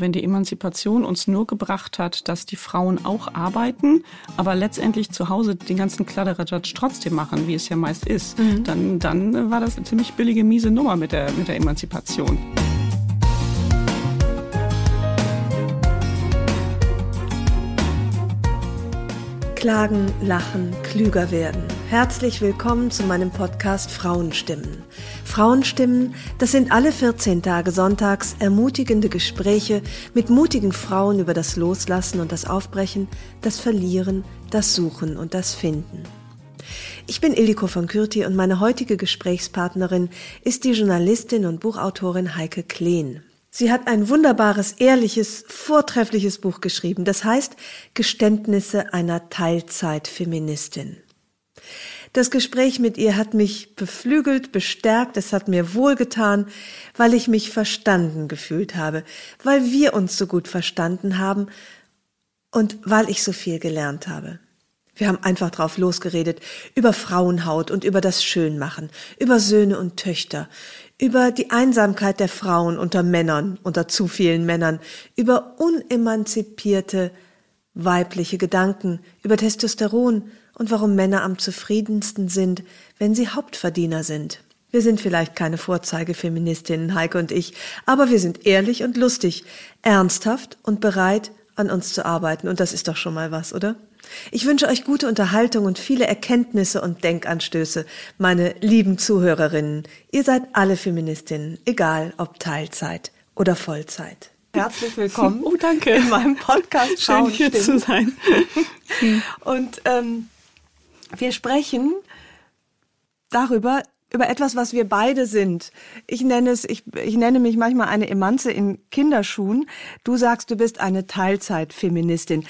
Wenn die Emanzipation uns nur gebracht hat, dass die Frauen auch arbeiten, aber letztendlich zu Hause den ganzen Kladderadatsch trotzdem machen, wie es ja meist ist, mhm. dann, dann war das eine ziemlich billige, miese Nummer mit der, mit der Emanzipation. Klagen, lachen, klüger werden. Herzlich willkommen zu meinem Podcast Frauenstimmen. Frauenstimmen, das sind alle 14 Tage sonntags ermutigende Gespräche mit mutigen Frauen über das Loslassen und das Aufbrechen, das Verlieren, das Suchen und das Finden. Ich bin Illiko von Kürti und meine heutige Gesprächspartnerin ist die Journalistin und Buchautorin Heike Kleen. Sie hat ein wunderbares, ehrliches, vortreffliches Buch geschrieben. Das heißt Geständnisse einer Teilzeitfeministin. Das Gespräch mit ihr hat mich beflügelt, bestärkt, es hat mir wohlgetan, weil ich mich verstanden gefühlt habe, weil wir uns so gut verstanden haben und weil ich so viel gelernt habe. Wir haben einfach drauf losgeredet, über Frauenhaut und über das Schönmachen, über Söhne und Töchter, über die Einsamkeit der Frauen unter Männern, unter zu vielen Männern, über unemanzipierte weibliche Gedanken, über Testosteron und warum Männer am zufriedensten sind, wenn sie Hauptverdiener sind. Wir sind vielleicht keine Vorzeigefeministinnen, Heike und ich, aber wir sind ehrlich und lustig, ernsthaft und bereit, an uns zu arbeiten. Und das ist doch schon mal was, oder? Ich wünsche euch gute Unterhaltung und viele Erkenntnisse und Denkanstöße, meine lieben Zuhörerinnen. Ihr seid alle Feministinnen, egal ob Teilzeit oder Vollzeit. Herzlich willkommen. Oh, danke. In meinem Podcast Schön hier zu sein. und ähm, wir sprechen darüber, über etwas, was wir beide sind. Ich nenne es, ich, ich nenne mich manchmal eine Emanze in Kinderschuhen. Du sagst, du bist eine Teilzeitfeministin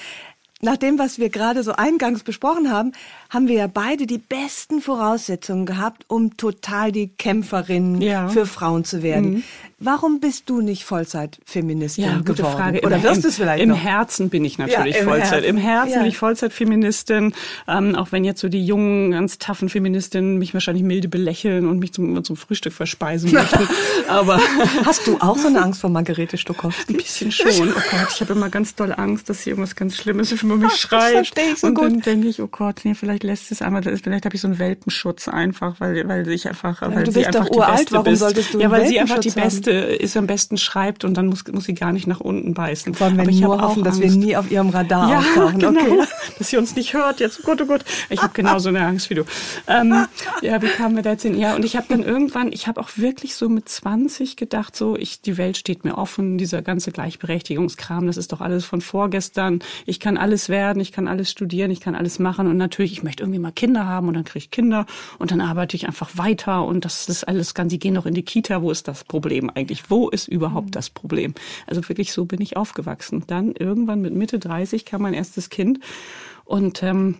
nach dem, was wir gerade so eingangs besprochen haben, haben wir ja beide die besten Voraussetzungen gehabt, um total die Kämpferin ja. für Frauen zu werden. Mhm. Warum bist du nicht Vollzeitfeministin ja, gute geworden? Frage. Oder wirst du es vielleicht Im noch? Herzen bin ich natürlich ja, im Vollzeit. Herzen. Im Herzen ja. bin ich Vollzeitfeministin. Ähm, auch wenn jetzt so die jungen, ganz taffen Feministinnen mich wahrscheinlich milde belächeln und mich zum, zum Frühstück verspeisen möchten. Aber Hast du auch so eine Angst vor Margarete Stokowski? Ein bisschen schon. Oh Gott, ich habe immer ganz doll Angst, dass sie irgendwas ganz Schlimmes über mich Ach, schreit. Das verstehe ich so und gut. dann denke ich, oh Gott, nee, vielleicht lässt es einmal, vielleicht habe ich so einen Welpenschutz einfach, weil, weil ich einfach, weil du sie bist einfach doch uralt, warum bist. solltest du Ja, weil sie einfach die Beste ist am besten schreibt und dann muss, muss sie gar nicht nach unten beißen. Wollen wir Aber ich nur hoffen, dass wir nie auf ihrem Radar ja, auftauchen. Genau, okay. dass sie uns nicht hört jetzt. Oh Gott, oh Gott. Ich habe genauso eine Angst wie du. Ähm, ja, wie kamen wir da jetzt hin? Ja, und ich habe dann irgendwann, ich habe auch wirklich so mit 20 gedacht, so, ich, die Welt steht mir offen, dieser ganze Gleichberechtigungskram, das ist doch alles von vorgestern. Ich kann alles werden, ich kann alles studieren, ich kann alles machen und natürlich, ich möchte irgendwie mal Kinder haben und dann kriege ich Kinder und dann arbeite ich einfach weiter und das ist alles ganz, sie gehen noch in die Kita, wo ist das Problem eigentlich? Wo ist überhaupt mhm. das Problem? Also wirklich so bin ich aufgewachsen. Dann irgendwann mit Mitte 30 kam mein erstes Kind und ähm,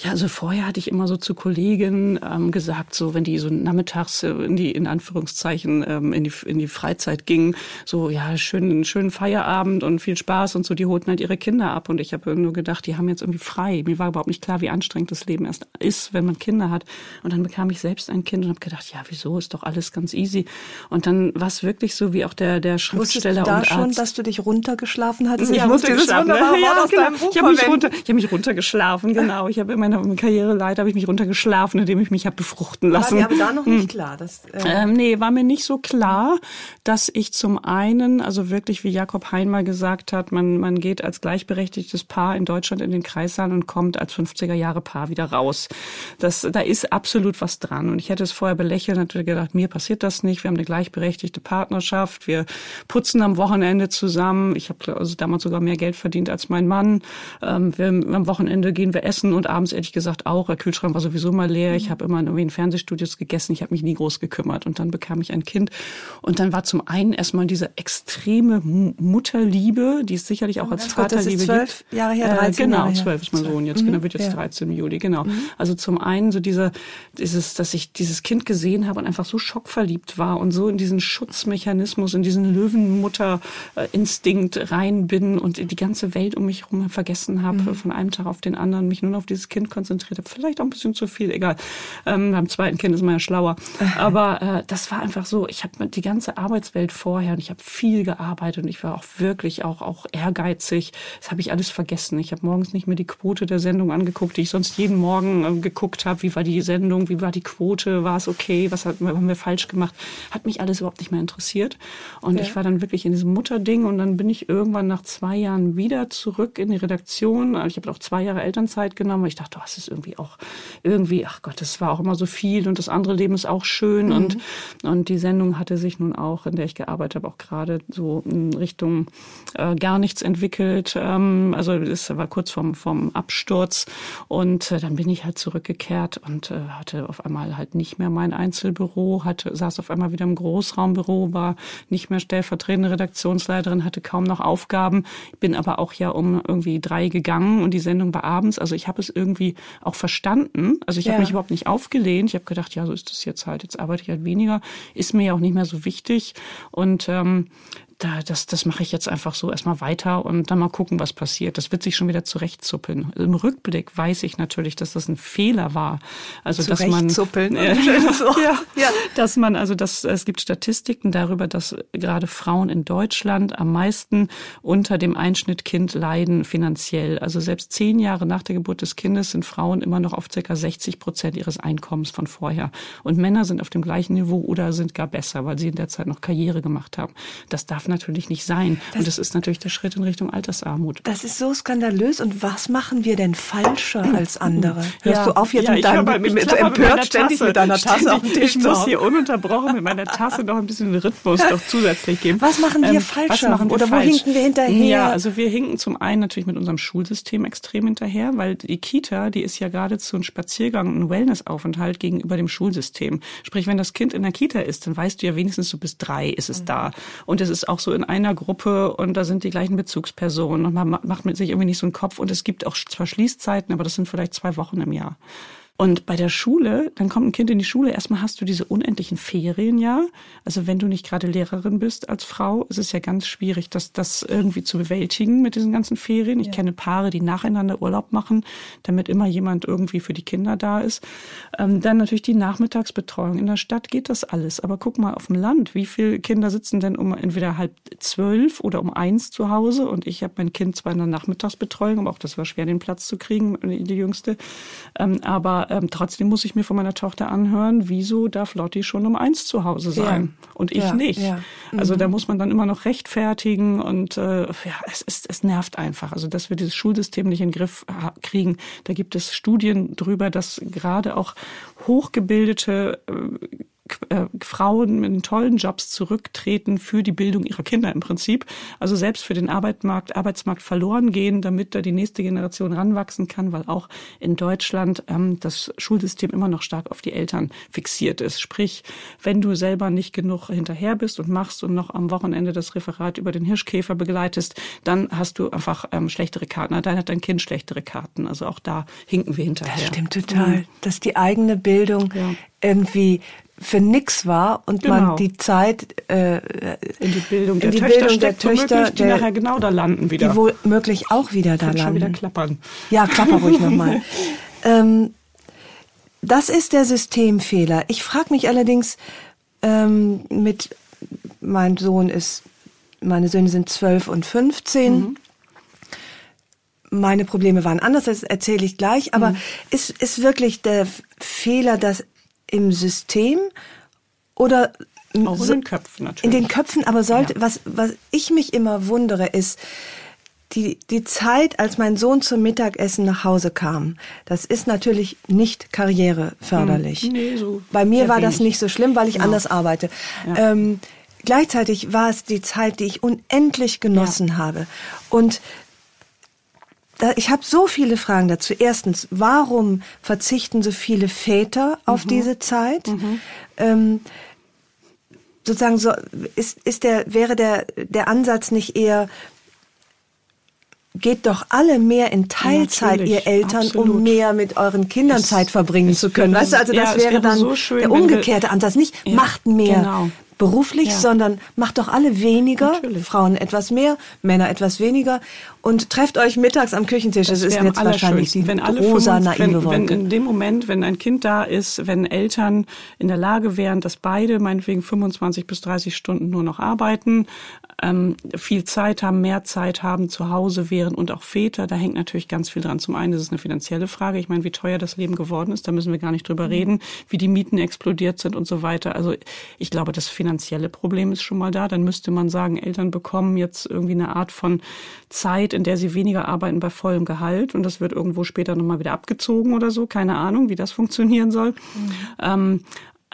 ja, also vorher hatte ich immer so zu Kollegen ähm, gesagt, so wenn die so nachmittags äh, in die in Anführungszeichen ähm, in die in die Freizeit gingen, so ja schönen schönen Feierabend und viel Spaß und so, die holten halt ihre Kinder ab und ich habe nur gedacht, die haben jetzt irgendwie frei. Mir war überhaupt nicht klar, wie anstrengend das Leben erst ist, wenn man Kinder hat. Und dann bekam ich selbst ein Kind und habe gedacht, ja, wieso ist doch alles ganz easy. Und dann war es wirklich so, wie auch der der Schriftsteller du da und schon, Arzt. dass du dich runtergeschlafen hattest? Ja, ich muss dieses wunderbare Wort ja, aus genau. deinem Buch ich habe mich, runter, ich hab mich runtergeschlafen, genau. Ich habe immer meiner Karriereleiter habe ich mich runtergeschlafen, indem ich mich habe befruchten lassen. Aber da noch nicht klar? Dass, äh ähm, nee, war mir nicht so klar, dass ich zum einen, also wirklich, wie Jakob Hein mal gesagt hat, man, man geht als gleichberechtigtes Paar in Deutschland in den Kreissaal und kommt als 50er Jahre Paar wieder raus. Das, da ist absolut was dran. Und ich hätte es vorher belächelt, natürlich gedacht, mir passiert das nicht. Wir haben eine gleichberechtigte Partnerschaft. Wir putzen am Wochenende zusammen. Ich habe also damals sogar mehr Geld verdient als mein Mann. Ähm, wir, am Wochenende gehen wir essen und abends ehrlich gesagt auch. Der Kühlschrank war sowieso mal leer. Ich habe immer irgendwie in Fernsehstudios gegessen. Ich habe mich nie groß gekümmert. Und dann bekam ich ein Kind. Und dann war zum einen erstmal diese extreme Mutterliebe, die es sicherlich auch als Vaterliebe gibt. zwölf Jahre her, 13 äh, Genau, zwölf ist mein Sohn jetzt. Mhm. Genau, wird jetzt ja. 13 im Juli, genau. Mhm. Also zum einen so dieser, dieses, dass ich dieses Kind gesehen habe und einfach so schockverliebt war und so in diesen Schutzmechanismus, in diesen Löwenmutter-Instinkt rein bin und die ganze Welt um mich herum vergessen habe, mhm. von einem Tag auf den anderen, mich nur auf dieses Kind konzentriert habe. Vielleicht auch ein bisschen zu viel, egal. Ähm, beim zweiten Kind ist man ja schlauer. Aber äh, das war einfach so, ich habe die ganze Arbeitswelt vorher und ich habe viel gearbeitet und ich war auch wirklich auch, auch ehrgeizig. Das habe ich alles vergessen. Ich habe morgens nicht mehr die Quote der Sendung angeguckt, die ich sonst jeden Morgen äh, geguckt habe. Wie war die Sendung? Wie war die Quote? War es okay? Was hat, haben wir falsch gemacht? Hat mich alles überhaupt nicht mehr interessiert. Und ja. ich war dann wirklich in diesem Mutterding und dann bin ich irgendwann nach zwei Jahren wieder zurück in die Redaktion. Ich habe auch zwei Jahre Elternzeit genommen, weil ich dachte, oh, das ist irgendwie auch irgendwie, ach Gott, das war auch immer so viel und das andere Leben ist auch schön. Mhm. Und, und die Sendung hatte sich nun auch, in der ich gearbeitet habe, auch gerade so in Richtung äh, gar nichts entwickelt. Ähm, also es war kurz vorm, vorm Absturz. Und äh, dann bin ich halt zurückgekehrt und äh, hatte auf einmal halt nicht mehr mein Einzelbüro, hatte, saß auf einmal wieder im Großraumbüro, war nicht mehr stellvertretende Redaktionsleiterin, hatte kaum noch Aufgaben, bin aber auch ja um irgendwie drei gegangen und die Sendung war abends. Also ich habe es irgendwie auch verstanden. Also ich ja. habe mich überhaupt nicht aufgelehnt. Ich habe gedacht, ja, so ist das jetzt halt. Jetzt arbeite ich halt weniger. Ist mir ja auch nicht mehr so wichtig. Und ähm, da, das, das mache ich jetzt einfach so erstmal weiter und dann mal gucken, was passiert. Das wird sich schon wieder zurechtzuppeln. Im Rückblick weiß ich natürlich, dass das ein Fehler war. Also dass man äh, ja, ja. dass man also dass es gibt Statistiken darüber, dass gerade Frauen in Deutschland am meisten unter dem Einschnittkind leiden finanziell. Also selbst zehn Jahre nach der Geburt des Kindes sind Frauen immer noch auf circa 60 Prozent ihres Einkommens von vorher und Männer sind auf dem gleichen Niveau oder sind gar besser, weil sie in der Zeit noch Karriere gemacht haben. Das darf natürlich nicht sein. Das, und das ist natürlich der Schritt in Richtung Altersarmut. Das ist so skandalös. Und was machen wir denn falscher als andere? Hörst ja. du auf jetzt ja, mit deinem, mit, mit, mit, empört mit ständig mit deiner Tasse ständig, auf dem Tisch Ich muss hier ununterbrochen mit meiner Tasse noch ein bisschen Rhythmus noch zusätzlich geben. Was machen wir ähm, falscher? Machen wir Oder falsch? wo hinken wir hinterher? Ja, also wir hinken zum einen natürlich mit unserem Schulsystem extrem hinterher, weil die Kita, die ist ja geradezu ein Spaziergang, ein Wellnessaufenthalt gegenüber dem Schulsystem. Sprich, wenn das Kind in der Kita ist, dann weißt du ja wenigstens so bis drei ist es mhm. da. Und es ist auch so in einer Gruppe und da sind die gleichen Bezugspersonen und man macht mit sich irgendwie nicht so einen Kopf und es gibt auch zwar Schließzeiten, aber das sind vielleicht zwei Wochen im Jahr. Und bei der Schule, dann kommt ein Kind in die Schule, erstmal hast du diese unendlichen Ferien ja. Also wenn du nicht gerade Lehrerin bist als Frau, ist es ja ganz schwierig, das, das irgendwie zu bewältigen mit diesen ganzen Ferien. Ich ja. kenne Paare, die nacheinander Urlaub machen, damit immer jemand irgendwie für die Kinder da ist. Ähm, dann natürlich die Nachmittagsbetreuung. In der Stadt geht das alles. Aber guck mal auf dem Land, wie viele Kinder sitzen denn um entweder halb zwölf oder um eins zu Hause? Und ich habe mein Kind zwar in der Nachmittagsbetreuung, aber auch das war schwer, den Platz zu kriegen, die Jüngste. Ähm, aber ähm, trotzdem muss ich mir von meiner Tochter anhören, wieso darf Lotti schon um eins zu Hause sein ja. und ich ja, nicht. Ja. Mhm. Also da muss man dann immer noch rechtfertigen und äh, ja, es, ist, es nervt einfach. Also dass wir dieses Schulsystem nicht in den Griff kriegen. Da gibt es Studien drüber, dass gerade auch hochgebildete äh, äh, Frauen mit tollen Jobs zurücktreten für die Bildung ihrer Kinder im Prinzip. Also selbst für den Arbeitsmarkt, Arbeitsmarkt verloren gehen, damit da die nächste Generation ranwachsen kann, weil auch in Deutschland ähm, das Schulsystem immer noch stark auf die Eltern fixiert ist. Sprich, wenn du selber nicht genug hinterher bist und machst und noch am Wochenende das Referat über den Hirschkäfer begleitest, dann hast du einfach ähm, schlechtere Karten. Dann hat dein Kind schlechtere Karten. Also auch da hinken wir hinterher. Das stimmt total. Mhm. Dass die eigene Bildung ja. Irgendwie für nix war und genau. man die Zeit äh, in die Bildung der die Töchter, Bildung der Töchter die nachher genau da landen wieder. Die womöglich auch wieder da landen. Schon wieder klappern. Ja, klapper ruhig nochmal. ähm, das ist der Systemfehler. Ich frage mich allerdings ähm, mit, mein Sohn ist, meine Söhne sind zwölf und fünfzehn. Mhm. Meine Probleme waren anders, das erzähle ich gleich. Aber mhm. ist, ist wirklich der Fehler, dass im System oder auch in den Köpfen natürlich. In den Köpfen, aber sollte, ja. was, was ich mich immer wundere, ist, die, die Zeit, als mein Sohn zum Mittagessen nach Hause kam, das ist natürlich nicht karriereförderlich. Hm, nee, so Bei mir war wenig. das nicht so schlimm, weil ich genau. anders arbeite. Ja. Ähm, gleichzeitig war es die Zeit, die ich unendlich genossen ja. habe. Und ich habe so viele Fragen dazu. Erstens, warum verzichten so viele Väter auf mhm. diese Zeit? Mhm. Ähm, sozusagen so ist, ist der wäre der der Ansatz nicht eher geht doch alle mehr in Teilzeit, Natürlich, ihr Eltern, absolut. um mehr mit euren Kindern es, Zeit verbringen zu können. Weißt du, also das ja, wäre, wäre, dann so schön, der umgekehrte Ansatz. Nicht ja, macht mehr, genau beruflich, ja. sondern macht doch alle weniger, Natürlich. Frauen etwas mehr, Männer etwas weniger und trefft euch mittags am Küchentisch. Das, das ist jetzt wahrscheinlich die wenn alle rosa 25, naive wenn, wenn in dem Moment, wenn ein Kind da ist, wenn Eltern in der Lage wären, dass beide meinetwegen 25 bis 30 Stunden nur noch arbeiten, ähm, viel Zeit haben, mehr Zeit haben, zu Hause wären und auch Väter, da hängt natürlich ganz viel dran. Zum einen ist es eine finanzielle Frage. Ich meine, wie teuer das Leben geworden ist, da müssen wir gar nicht drüber mhm. reden, wie die Mieten explodiert sind und so weiter. Also ich glaube, das finanzielle Problem ist schon mal da. Dann müsste man sagen, Eltern bekommen jetzt irgendwie eine Art von Zeit, in der sie weniger arbeiten bei vollem Gehalt und das wird irgendwo später nochmal wieder abgezogen oder so. Keine Ahnung, wie das funktionieren soll. Mhm. Ähm,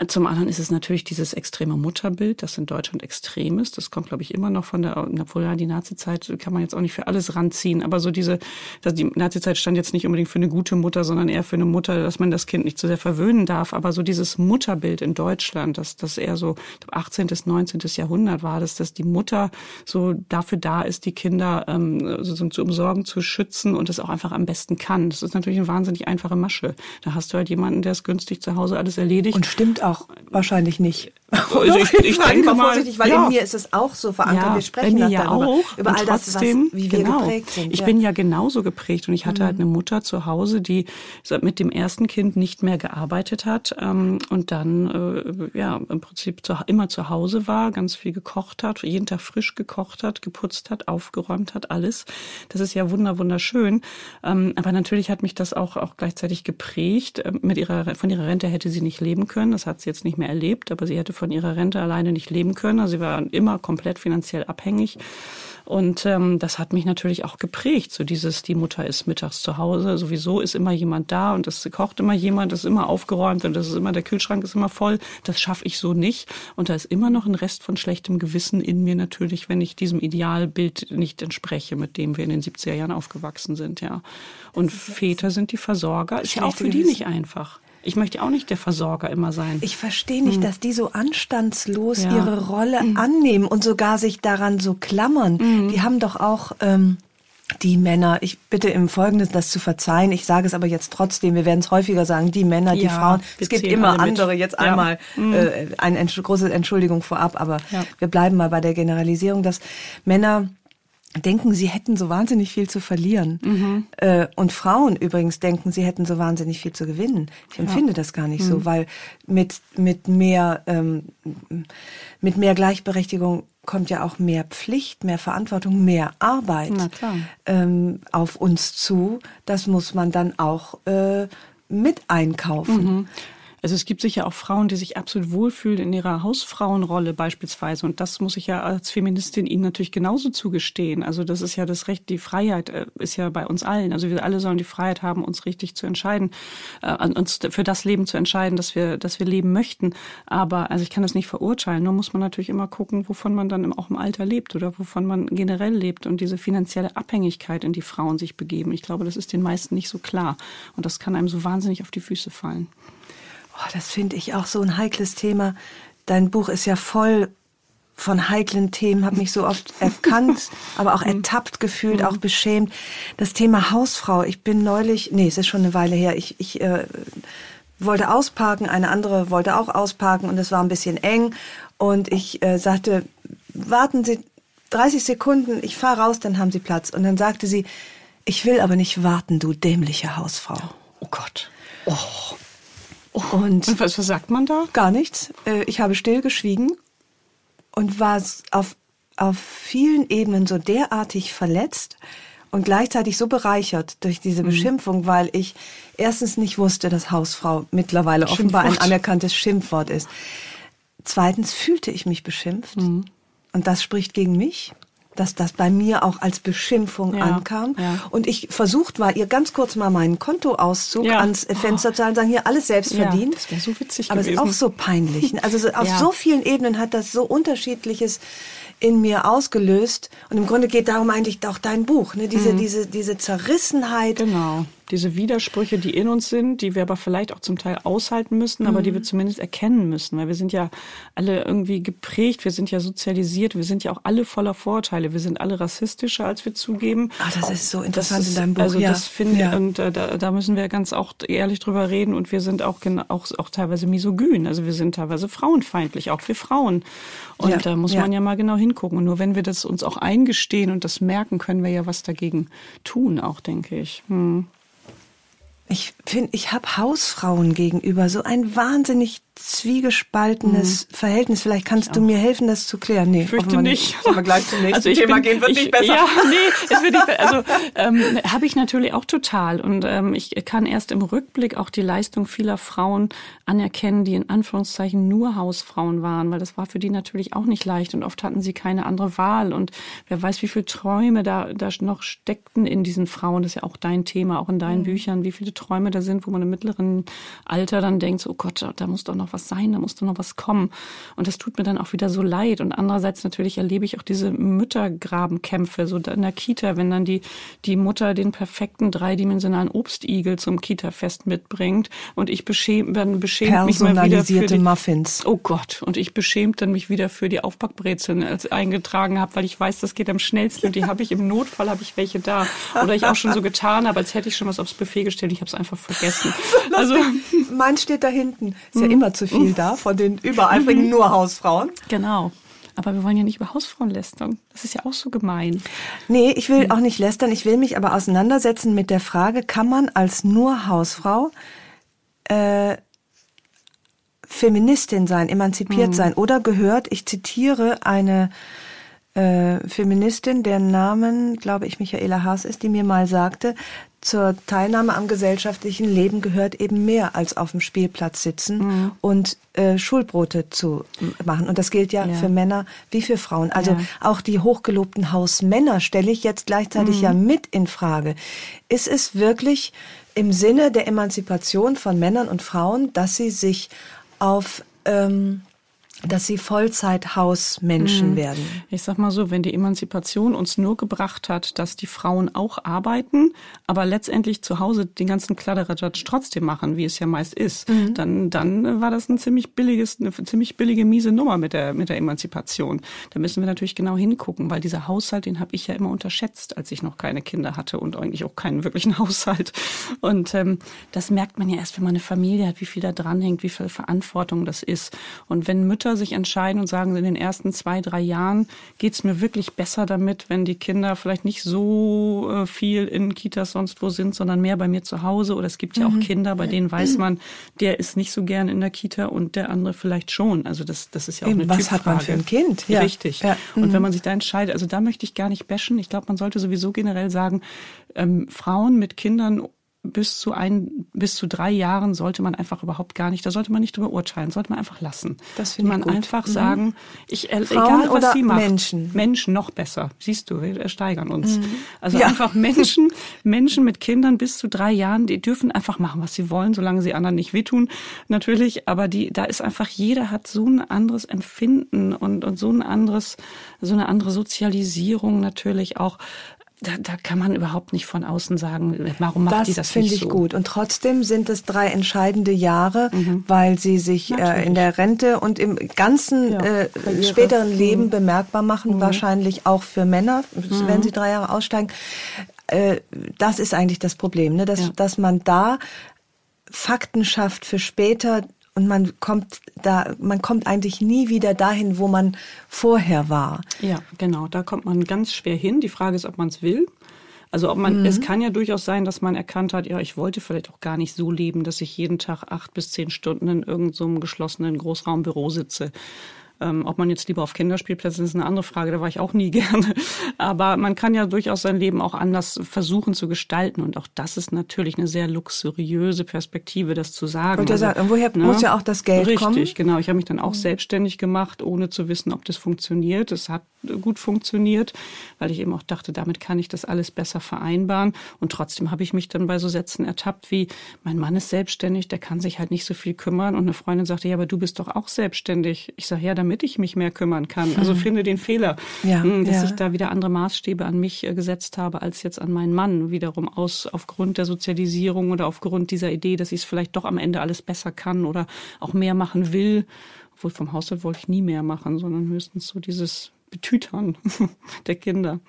zum anderen ist es natürlich dieses extreme Mutterbild, das in Deutschland extrem ist. Das kommt, glaube ich, immer noch von der, obwohl ja die Nazizeit kann man jetzt auch nicht für alles ranziehen, aber so diese, dass die Nazizeit stand jetzt nicht unbedingt für eine gute Mutter, sondern eher für eine Mutter, dass man das Kind nicht zu sehr verwöhnen darf. Aber so dieses Mutterbild in Deutschland, dass das eher so 18. bis 19. Jahrhundert war, dass, dass die Mutter so dafür da ist, die Kinder ähm, so zu umsorgen, zu schützen und das auch einfach am besten kann. Das ist natürlich eine wahnsinnig einfache Masche. Da hast du halt jemanden, der es günstig zu Hause alles erledigt. Und stimmt auch wahrscheinlich nicht. Also ich, ich, ich denke mal vorsichtig, weil ja. in mir ist es auch so verankert. Ja, wir sprechen ja darüber, auch. über all das, was, wie wir genau. geprägt sind. Ich ja. bin ja genauso geprägt und ich hatte halt mhm. halt eine Mutter zu Hause, die mit dem ersten Kind nicht mehr gearbeitet hat ähm, und dann äh, ja im Prinzip zu, immer zu Hause war, ganz viel gekocht hat, jeden Tag frisch gekocht hat, geputzt hat, aufgeräumt hat, alles. Das ist ja wunder wunderschön. Ähm, aber natürlich hat mich das auch auch gleichzeitig geprägt. Ähm, mit ihrer von ihrer Rente hätte sie nicht leben können. Das hat sie jetzt nicht mehr erlebt, aber sie hätte von ihrer Rente alleine nicht leben können. Also sie war immer komplett finanziell abhängig. Und ähm, das hat mich natürlich auch geprägt. So dieses, die Mutter ist mittags zu Hause, sowieso ist immer jemand da und es kocht immer jemand, es ist immer aufgeräumt und das ist immer, der Kühlschrank ist immer voll. Das schaffe ich so nicht. Und da ist immer noch ein Rest von schlechtem Gewissen in mir natürlich, wenn ich diesem Idealbild nicht entspreche, mit dem wir in den 70er Jahren aufgewachsen sind, ja. Und Väter sind die Versorger, ist ja auch für die nicht einfach. Ich möchte auch nicht der Versorger immer sein. Ich verstehe nicht, hm. dass die so anstandslos ja. ihre Rolle hm. annehmen und sogar sich daran so klammern. Hm. Die haben doch auch ähm, die Männer, ich bitte im Folgenden das zu verzeihen, ich sage es aber jetzt trotzdem, wir werden es häufiger sagen, die Männer, die ja, Frauen, es gibt immer andere, jetzt ja. einmal mhm. äh, eine Entsch große Entschuldigung vorab, aber ja. wir bleiben mal bei der Generalisierung, dass Männer denken, sie hätten so wahnsinnig viel zu verlieren. Mhm. Äh, und Frauen übrigens denken, sie hätten so wahnsinnig viel zu gewinnen. Ich empfinde ja. das gar nicht mhm. so, weil mit, mit mehr, ähm, mit mehr Gleichberechtigung kommt ja auch mehr Pflicht, mehr Verantwortung, mehr Arbeit ähm, auf uns zu. Das muss man dann auch äh, mit einkaufen. Mhm. Also es gibt sicher auch Frauen, die sich absolut wohlfühlen in ihrer Hausfrauenrolle beispielsweise. Und das muss ich ja als Feministin ihnen natürlich genauso zugestehen. Also das ist ja das Recht, die Freiheit äh, ist ja bei uns allen. Also wir alle sollen die Freiheit haben, uns richtig zu entscheiden, äh, uns für das Leben zu entscheiden, dass wir, dass wir leben möchten. Aber also ich kann das nicht verurteilen. Nur muss man natürlich immer gucken, wovon man dann auch im Alter lebt oder wovon man generell lebt und diese finanzielle Abhängigkeit, in die Frauen sich begeben. Ich glaube, das ist den meisten nicht so klar. Und das kann einem so wahnsinnig auf die Füße fallen. Oh, das finde ich auch so ein heikles Thema. Dein Buch ist ja voll von heiklen Themen, habe mich so oft erkannt, aber auch ertappt gefühlt, mhm. auch beschämt. Das Thema Hausfrau. Ich bin neulich, nee, es ist schon eine Weile her. Ich, ich äh, wollte ausparken, eine andere wollte auch ausparken und es war ein bisschen eng. Und ich äh, sagte, warten Sie 30 Sekunden, ich fahre raus, dann haben Sie Platz. Und dann sagte sie, ich will aber nicht warten, du dämliche Hausfrau. Oh Gott. Oh. Und, und was, was sagt man da? Gar nichts. Äh, ich habe still geschwiegen und war auf, auf vielen Ebenen so derartig verletzt und gleichzeitig so bereichert durch diese mhm. Beschimpfung, weil ich erstens nicht wusste, dass Hausfrau mittlerweile Schimpfwort. offenbar ein anerkanntes Schimpfwort ist. Zweitens fühlte ich mich beschimpft. Mhm. Und das spricht gegen mich dass das bei mir auch als Beschimpfung ja, ankam. Ja. Und ich versucht war, ihr ganz kurz mal meinen Kontoauszug ja. ans Fenster zu halten, sagen, hier alles selbst verdient. das wäre so witzig Aber es ist auch so peinlich. Also so, auf so vielen Ebenen hat das so unterschiedliches in mir ausgelöst. Und im Grunde geht darum eigentlich auch dein Buch, ne? diese, mhm. diese, diese Zerrissenheit. Genau diese Widersprüche, die in uns sind, die wir aber vielleicht auch zum Teil aushalten müssen, aber die wir mhm. zumindest erkennen müssen, weil wir sind ja alle irgendwie geprägt, wir sind ja sozialisiert, wir sind ja auch alle voller Vorurteile, wir sind alle rassistischer, als wir zugeben. Ah, das ist so interessant ist, in deinem Buch. Also ja. das finde ja. und äh, da, da müssen wir ganz auch ehrlich drüber reden und wir sind auch, auch, auch teilweise misogyn, also wir sind teilweise frauenfeindlich, auch wir Frauen. Und ja. da muss man ja mal genau hingucken. Und nur wenn wir das uns auch eingestehen und das merken, können wir ja was dagegen tun, auch denke ich. Hm. Ich finde, ich habe Hausfrauen gegenüber. So ein wahnsinnig zwiegespaltenes mhm. Verhältnis. Vielleicht kannst du mir helfen, das zu klären. Nee, fürchte nicht. Sollen wir gleich zum nächsten also Thema bin, gehen? Wird ich, nicht besser. Ja, nee, es wird nicht besser. Also ähm, habe ich natürlich auch total. Und ähm, ich kann erst im Rückblick auch die Leistung vieler Frauen anerkennen, die in Anführungszeichen nur Hausfrauen waren, weil das war für die natürlich auch nicht leicht und oft hatten sie keine andere Wahl. Und wer weiß, wie viele Träume da, da noch steckten in diesen Frauen. Das ist ja auch dein Thema, auch in deinen mhm. Büchern, wie viele Träume da sind, wo man im mittleren Alter dann denkt, so, oh Gott, da muss doch noch noch was sein, da muss doch noch was kommen. Und das tut mir dann auch wieder so leid. Und andererseits natürlich erlebe ich auch diese Müttergrabenkämpfe, so in der Kita, wenn dann die, die Mutter den perfekten dreidimensionalen Obstigel zum Kita-Fest mitbringt und ich beschäme, dann beschämt mich mal wieder für die, Muffins. Oh Gott. Und ich beschämt dann mich wieder für die Aufbackbrezeln als eingetragen habe, weil ich weiß, das geht am schnellsten und die habe ich im Notfall, habe ich welche da. Oder ich auch schon so getan habe, als hätte ich schon was aufs Buffet gestellt. Ich habe es einfach vergessen. also mein steht da hinten. Ist ja immer zu viel da von den übereifrigen nur Hausfrauen. Genau. Aber wir wollen ja nicht über Hausfrauen lästern. Das ist ja auch so gemein. Nee, ich will auch nicht lästern. Ich will mich aber auseinandersetzen mit der Frage, kann man als nur Hausfrau äh, Feministin sein, emanzipiert mhm. sein? Oder gehört, ich zitiere eine äh, Feministin, deren Namen, glaube ich, Michaela Haas ist, die mir mal sagte, zur Teilnahme am gesellschaftlichen Leben gehört eben mehr als auf dem Spielplatz sitzen mhm. und äh, Schulbrote zu machen. Und das gilt ja, ja, für Männer wie für Frauen. Also ja. auch die hochgelobten Hausmänner stelle ich jetzt gleichzeitig mhm. ja mit in Frage. Ist es wirklich im Sinne der Emanzipation von Männern und Frauen, dass sie sich auf ähm, dass sie Vollzeithausmenschen mhm. werden. Ich sag mal so, wenn die Emanzipation uns nur gebracht hat, dass die Frauen auch arbeiten, aber letztendlich zu Hause den ganzen Kladderadatsch trotzdem machen, wie es ja meist ist, mhm. dann, dann war das ein ziemlich billiges, eine ziemlich billige, miese Nummer mit der, mit der Emanzipation. Da müssen wir natürlich genau hingucken, weil dieser Haushalt, den habe ich ja immer unterschätzt, als ich noch keine Kinder hatte und eigentlich auch keinen wirklichen Haushalt. Und ähm, das merkt man ja erst, wenn man eine Familie hat, wie viel da dranhängt, wie viel Verantwortung das ist. Und wenn Mütter Mütter sich entscheiden und sagen, in den ersten zwei, drei Jahren geht es mir wirklich besser damit, wenn die Kinder vielleicht nicht so äh, viel in Kitas sonst wo sind, sondern mehr bei mir zu Hause. Oder es gibt ja auch mhm. Kinder, bei denen weiß man, der ist nicht so gern in der Kita und der andere vielleicht schon. Also das, das ist ja auch Eben, eine Was hat man für ein Kind? Ja. Richtig. Ja. Und wenn mhm. man sich da entscheidet, also da möchte ich gar nicht bashen. Ich glaube, man sollte sowieso generell sagen, ähm, Frauen mit Kindern bis zu ein, bis zu drei Jahren sollte man einfach überhaupt gar nicht, da sollte man nicht drüber urteilen, sollte man einfach lassen. Das finde man gut. einfach mhm. sagen, ich, äh, Frauen egal was sie macht. Menschen. Menschen noch besser. Siehst du, wir steigern uns. Mhm. Also ja. einfach Menschen, Menschen mit Kindern bis zu drei Jahren, die dürfen einfach machen, was sie wollen, solange sie anderen nicht wehtun, natürlich. Aber die, da ist einfach, jeder hat so ein anderes Empfinden und, und so ein anderes, so eine andere Sozialisierung natürlich auch da, da kann man überhaupt nicht von außen sagen, warum macht das die das so. Finde ich gut. Und trotzdem sind es drei entscheidende Jahre, mhm. weil sie sich äh, in der Rente und im ganzen ja, äh, späteren mhm. Leben bemerkbar machen, mhm. wahrscheinlich auch für Männer, mhm. wenn sie drei Jahre aussteigen. Äh, das ist eigentlich das Problem, ne? dass, ja. dass man da Fakten schafft für später, und man kommt da, man kommt eigentlich nie wieder dahin, wo man vorher war. Ja, genau. Da kommt man ganz schwer hin. Die Frage ist, ob man es will. Also ob man, mhm. es kann ja durchaus sein, dass man erkannt hat, ja, ich wollte vielleicht auch gar nicht so leben, dass ich jeden Tag acht bis zehn Stunden in irgendeinem so geschlossenen Großraumbüro sitze. Ähm, ob man jetzt lieber auf Kinderspielplätzen ist, eine andere Frage, da war ich auch nie gerne. Aber man kann ja durchaus sein Leben auch anders versuchen zu gestalten. Und auch das ist natürlich eine sehr luxuriöse Perspektive, das zu sagen. Und, also, sagen, woher ne? muss ja auch das Geld Richtig, kommen? Richtig, genau. Ich habe mich dann auch mhm. selbstständig gemacht, ohne zu wissen, ob das funktioniert. Es hat gut funktioniert, weil ich eben auch dachte, damit kann ich das alles besser vereinbaren. Und trotzdem habe ich mich dann bei so Sätzen ertappt wie, mein Mann ist selbstständig, der kann sich halt nicht so viel kümmern. Und eine Freundin sagte, ja, aber du bist doch auch selbstständig. Ich sage, ja, damit damit ich mich mehr kümmern kann. Also finde den Fehler, Ja, hm, dass ja. ich da wieder andere Maßstäbe an mich äh, gesetzt habe als jetzt an meinen Mann. Wiederum aus aufgrund der Sozialisierung oder aufgrund dieser Idee, dass ich es vielleicht doch am Ende alles besser kann oder auch mehr machen will. Obwohl vom Haushalt wollte ich nie mehr machen, sondern höchstens so dieses Betütern der Kinder.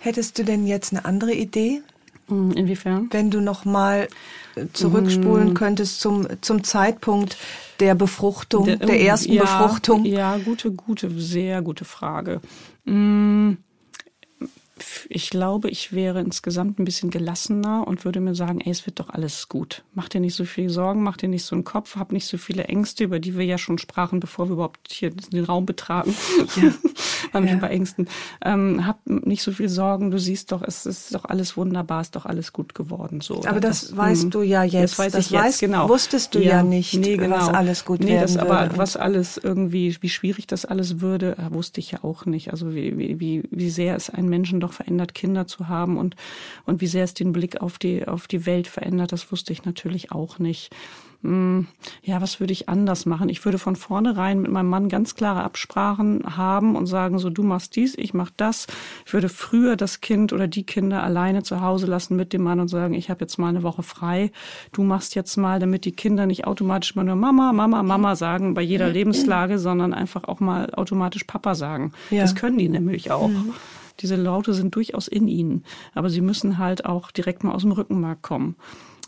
Hättest du denn jetzt eine andere Idee, Hm, Inwiefern? wenn du noch mal äh, zurückspulen könntest zum, zum Zeitpunkt der Befruchtung, der, oh, ersten ja, Befruchtung? Ja, gute, gute, sehr gute Frage. Mm, Ich glaube, ich wäre insgesamt ein bisschen gelassener und würde mir sagen, ey, es wird doch alles gut. Mach dir nicht so viel Sorgen, mach dir nicht so einen Kopf, hab nicht so viele Ängste, über die wir ja schon sprachen, bevor wir überhaupt hier den Raum betraten. Ja. Ja. bei Ängsten. Ähm, hab nicht so viel Sorgen, du siehst doch, es ist doch alles wunderbar, ist doch alles gut geworden. So. Aber Oder das weißt du ja jetzt. Das weiß Das ich jetzt, weißt- genau. wusstest du ja nicht, nee, was genau. alles gut nee, das, werden aber würde. Und- was alles irgendwie, wie schwierig das alles würde, äh, wusste ich ja auch nicht. Also wie, wie, wie, wie sehr es einen Menschen doch verändert, Kinder zu haben und, und wie sehr es den Blick auf die, auf die Welt verändert, das wusste ich natürlich auch nicht. Hm, Ja, was würde ich anders machen? Ich würde von vornherein mit meinem Mann ganz klare Absprachen haben und sagen, so du machst dies, ich mach das. Ich würde früher das Kind oder die Kinder alleine zu Hause lassen mit dem Mann und sagen, ich habe jetzt mal eine Woche frei. Du machst jetzt mal, damit die Kinder nicht automatisch mal nur Mama, Mama, Mama sagen bei jeder Lebenslage, sondern einfach auch mal automatisch Papa sagen. Ja. Das können die nämlich auch. Diese Laute sind durchaus in ihnen, aber sie müssen halt auch direkt mal aus dem Rückenmark kommen.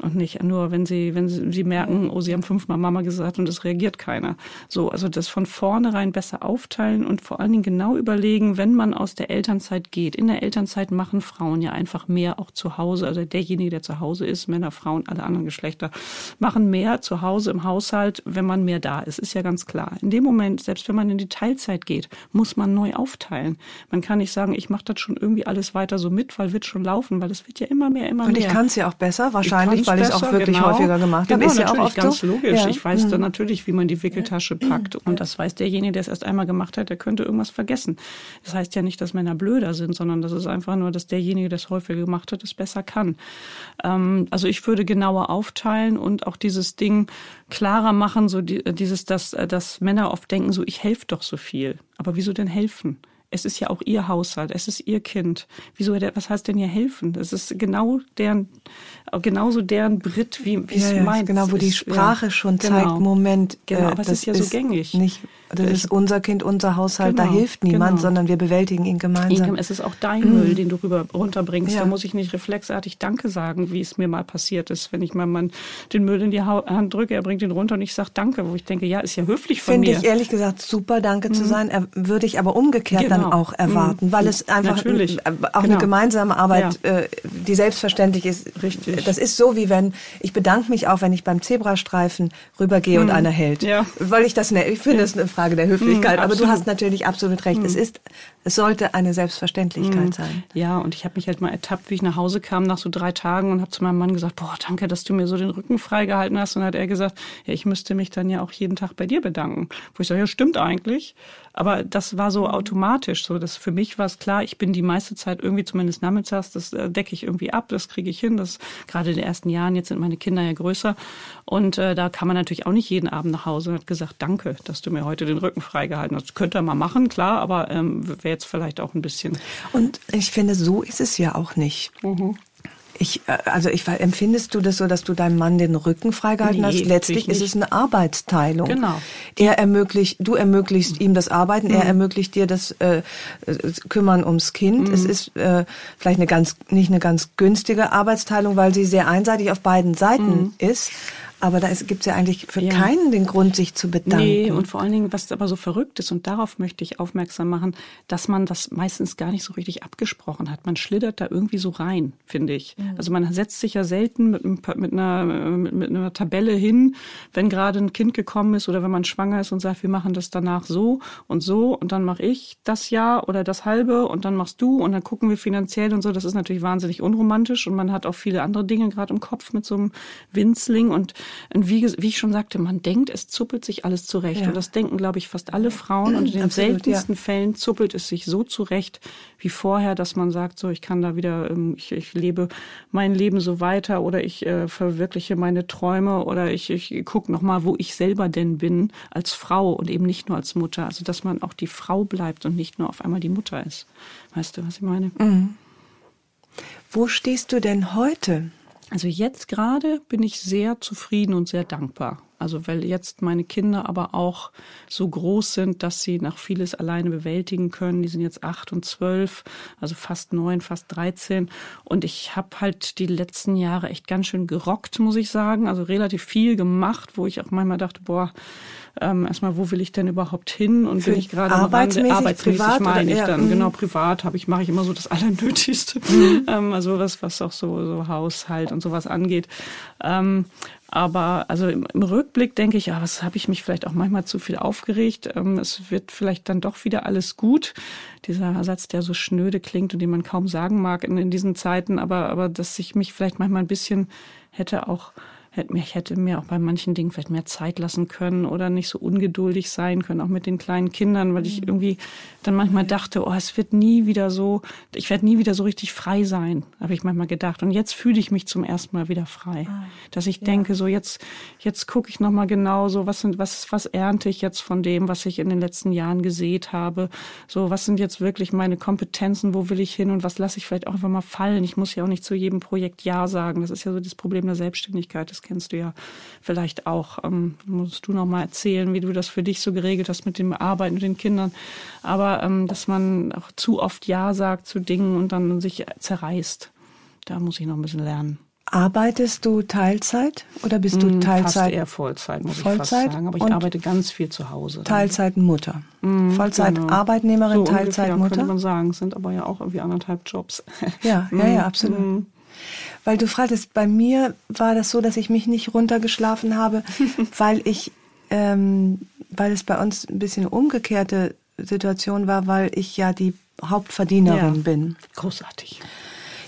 Und nicht nur, wenn sie, wenn sie, sie merken, oh, sie haben fünfmal Mama gesagt und es reagiert keiner. So, also das von vornherein besser aufteilen und vor allen Dingen genau überlegen, wenn man aus der Elternzeit geht. In der Elternzeit machen Frauen ja einfach mehr auch zu Hause. Also derjenige, der zu Hause ist, Männer, Frauen, alle anderen Geschlechter, machen mehr zu Hause im Haushalt, wenn man mehr da ist. Ist ja ganz klar. In dem Moment, selbst wenn man in die Teilzeit geht, muss man neu aufteilen. Man kann nicht sagen, ich mache das schon irgendwie alles weiter so mit, weil wird schon laufen, weil es wird ja immer mehr, immer Und mehr. ich kann es ja auch besser, wahrscheinlich, weil ich es auch wirklich genau. häufiger gemacht habe. Genau, Ist ja auch natürlich, oft ganz so. logisch. Ja. Ich weiß Mhm. dann natürlich, wie man die Wickeltasche packt. Und das weiß derjenige, der es erst einmal gemacht hat, der könnte irgendwas vergessen. Das heißt ja nicht, dass Männer blöder sind, sondern das ist einfach nur, dass derjenige, der es häufiger gemacht hat, es besser kann. Ähm, also ich würde genauer aufteilen und auch dieses Ding klarer machen, so die, dieses, dass, dass Männer oft denken, so ich helfe doch so viel. Aber wieso denn helfen? Es ist ja auch ihr Haushalt, es ist ihr Kind. Wieso, was heißt denn hier helfen? Das ist genau deren, genauso deren Brit, wie, wie Ja, es ja, meint. genau, wo die ist, Sprache ja, schon genau. zeigt, Moment, Genau, äh, aber es das ist ja so gängig. Nicht, das ist unser Kind, unser Haushalt, da Genau, hilft niemand, genau. sondern wir bewältigen ihn gemeinsam. Inkem, es ist auch dein Müll, den du rüber runterbringst. Ja. Da muss ich nicht reflexartig Danke sagen, wie es mir mal passiert ist, wenn ich meinem Mann den Müll in die Hand drücke, er bringt ihn runter und ich sage Danke, wo ich denke, ja, ist ja höflich von Finde mir. ich ehrlich gesagt super, danke zu sein. Würde ich aber umgekehrt dann Genau. auch erwarten, weil es einfach Natürlich. äh, auch eine Genau. gemeinsame Arbeit, äh, die selbstverständlich ist. Richtig. Das ist so, wie wenn ich bedanke mich auch, wenn ich beim Zebrastreifen rübergehe und einer hält. Mhm. Ja. Weil ich das, ne, ich finde, ist eine Frage der Höflichkeit. Mhm, aber du hast natürlich absolut recht. Es ist, es sollte eine Selbstverständlichkeit sein. Ja, und ich habe mich halt mal ertappt, wie ich nach Hause kam nach so drei Tagen und habe zu meinem Mann gesagt, boah, danke, dass du mir so den Rücken freigehalten hast. Und dann hat er gesagt, ja, ich müsste mich dann ja auch jeden Tag bei dir bedanken. Wo ich sage, ja, stimmt eigentlich. Aber das war so automatisch. So, dass für mich war es klar, ich bin die meiste Zeit irgendwie zumindest nachmittags, das äh, decke ich irgendwie ab, das kriege ich hin. Das gerade in den ersten Jahren, jetzt sind meine Kinder ja größer. Und äh, da kann man natürlich auch nicht jeden Abend nach Hause und hat gesagt, danke, dass du mir heute den Rücken freigehalten hast. Das könnte er mal machen, klar, aber ähm, wäre jetzt vielleicht auch ein bisschen. Und ich finde, so ist es ja auch nicht. Mhm. Ich, äh, also ich, empfindest du das so, dass du deinem Mann den Rücken freigehalten Nee, hast? Letztlich ist es eine Arbeitsteilung. Genau. Er ermöglicht, du ermöglichst ihm das Arbeiten, Mhm. er ermöglicht dir das äh, äh, Kümmern ums Kind. Mhm. Es ist äh, vielleicht eine ganz, nicht eine ganz günstige Arbeitsteilung, weil sie sehr einseitig auf beiden Seiten ist. Aber da gibt es ja eigentlich für Mhm. Ja. keinen den Grund, sich zu bedanken. Nee, und vor allen Dingen, was aber so verrückt ist, und darauf möchte ich aufmerksam machen, dass man das meistens gar nicht so richtig abgesprochen hat. Man schlittert da irgendwie so rein, finde ich. Also man setzt sich ja selten mit, mit, einer, mit, mit einer Tabelle hin, wenn gerade ein Kind gekommen ist oder wenn man schwanger ist und sagt, wir machen das danach so und so und dann mache ich das Jahr oder das halbe und dann machst du und dann gucken wir finanziell und so. Das ist natürlich wahnsinnig unromantisch und man hat auch viele andere Dinge gerade im Kopf mit so einem Winzling und und wie, wie ich schon sagte, man denkt, es zuppelt sich alles zurecht. Ja. Und das denken, glaube ich, fast alle Frauen. Und in den Absolut, seltensten ja. Fällen zuppelt es sich so zurecht wie vorher, dass man sagt, so, ich kann da wieder, ähm, ich, ich lebe mein Leben so weiter oder ich äh, verwirkliche meine Träume oder ich, ich gucke nochmal, wo ich selber denn bin als Frau und eben nicht nur als Mutter. Also, dass man auch die Frau bleibt und nicht nur auf einmal die Mutter ist. Weißt du, was ich meine? Mhm. Wo stehst du denn heute? Also jetzt gerade bin ich sehr zufrieden und sehr dankbar. Also weil jetzt meine Kinder aber auch so groß sind, dass sie nach vieles alleine bewältigen können. Die sind jetzt acht und zwölf, also fast neun, fast dreizehn. Und ich habe halt die letzten Jahre echt ganz schön gerockt, muss ich sagen. Also relativ viel gemacht, wo ich auch manchmal dachte, boah, ähm, erstmal, wo will ich denn überhaupt hin und Für bin ich gerade arbeitsmäßig, arbeitsmäßig privat meine ich dann. Genau, mhm. privat habe ich, mache ich immer so das Allernötigste. Mhm. Ähm, also was, was auch so, so Haushalt und sowas angeht. Ähm, aber also im, im, Rückblick denke ich, ja, was habe ich mich vielleicht auch manchmal zu viel aufgeregt. Ähm, es wird vielleicht dann doch wieder alles gut. Dieser Satz, der so schnöde klingt und den man kaum sagen mag in, in diesen Zeiten, aber, aber dass ich mich vielleicht manchmal ein bisschen hätte auch ich hätte mir auch bei manchen Dingen vielleicht mehr Zeit lassen können oder nicht so ungeduldig sein können, auch mit den kleinen Kindern, weil ich mhm. irgendwie dann manchmal dachte, oh, es wird nie wieder so, ich werde nie wieder so richtig frei sein, habe ich manchmal gedacht. Und jetzt fühle ich mich zum ersten Mal wieder frei, ah, dass ich ja. denke, so jetzt, jetzt gucke ich nochmal genau so, was sind, was, was ernte ich jetzt von dem, was ich in den letzten Jahren gesät habe, so, was sind jetzt wirklich meine Kompetenzen, wo will ich hin und was lasse ich vielleicht auch einfach mal fallen. Ich muss ja auch nicht zu jedem Projekt Ja sagen. Das ist ja so das Problem der Selbstständigkeit. Das kennst du ja vielleicht auch. Ähm, musst du noch mal erzählen, wie du das für dich so geregelt hast mit dem Arbeiten mit den Kindern. Aber ähm, dass man auch zu oft Ja sagt zu Dingen und dann sich zerreißt. Da muss ich noch ein bisschen lernen. Arbeitest du Teilzeit oder bist du mm, Teilzeit? Fast eher Vollzeit, muss Vollzeit? ich fast sagen. Aber ich arbeite ganz viel zu Hause. Teilzeitmutter. Mm, Vollzeit genau. Arbeitnehmerin, so Teilzeitmutter. könnte man sagen. Sind aber ja auch irgendwie anderthalb Jobs. Ja, ja, ja, mm, absolut. Mm. Weil du fragtest, bei mir war das so, dass ich mich nicht runtergeschlafen habe, weil ich, ähm, weil es bei uns ein bisschen umgekehrte Situation war, weil ich ja die Hauptverdienerin ja. bin. Großartig.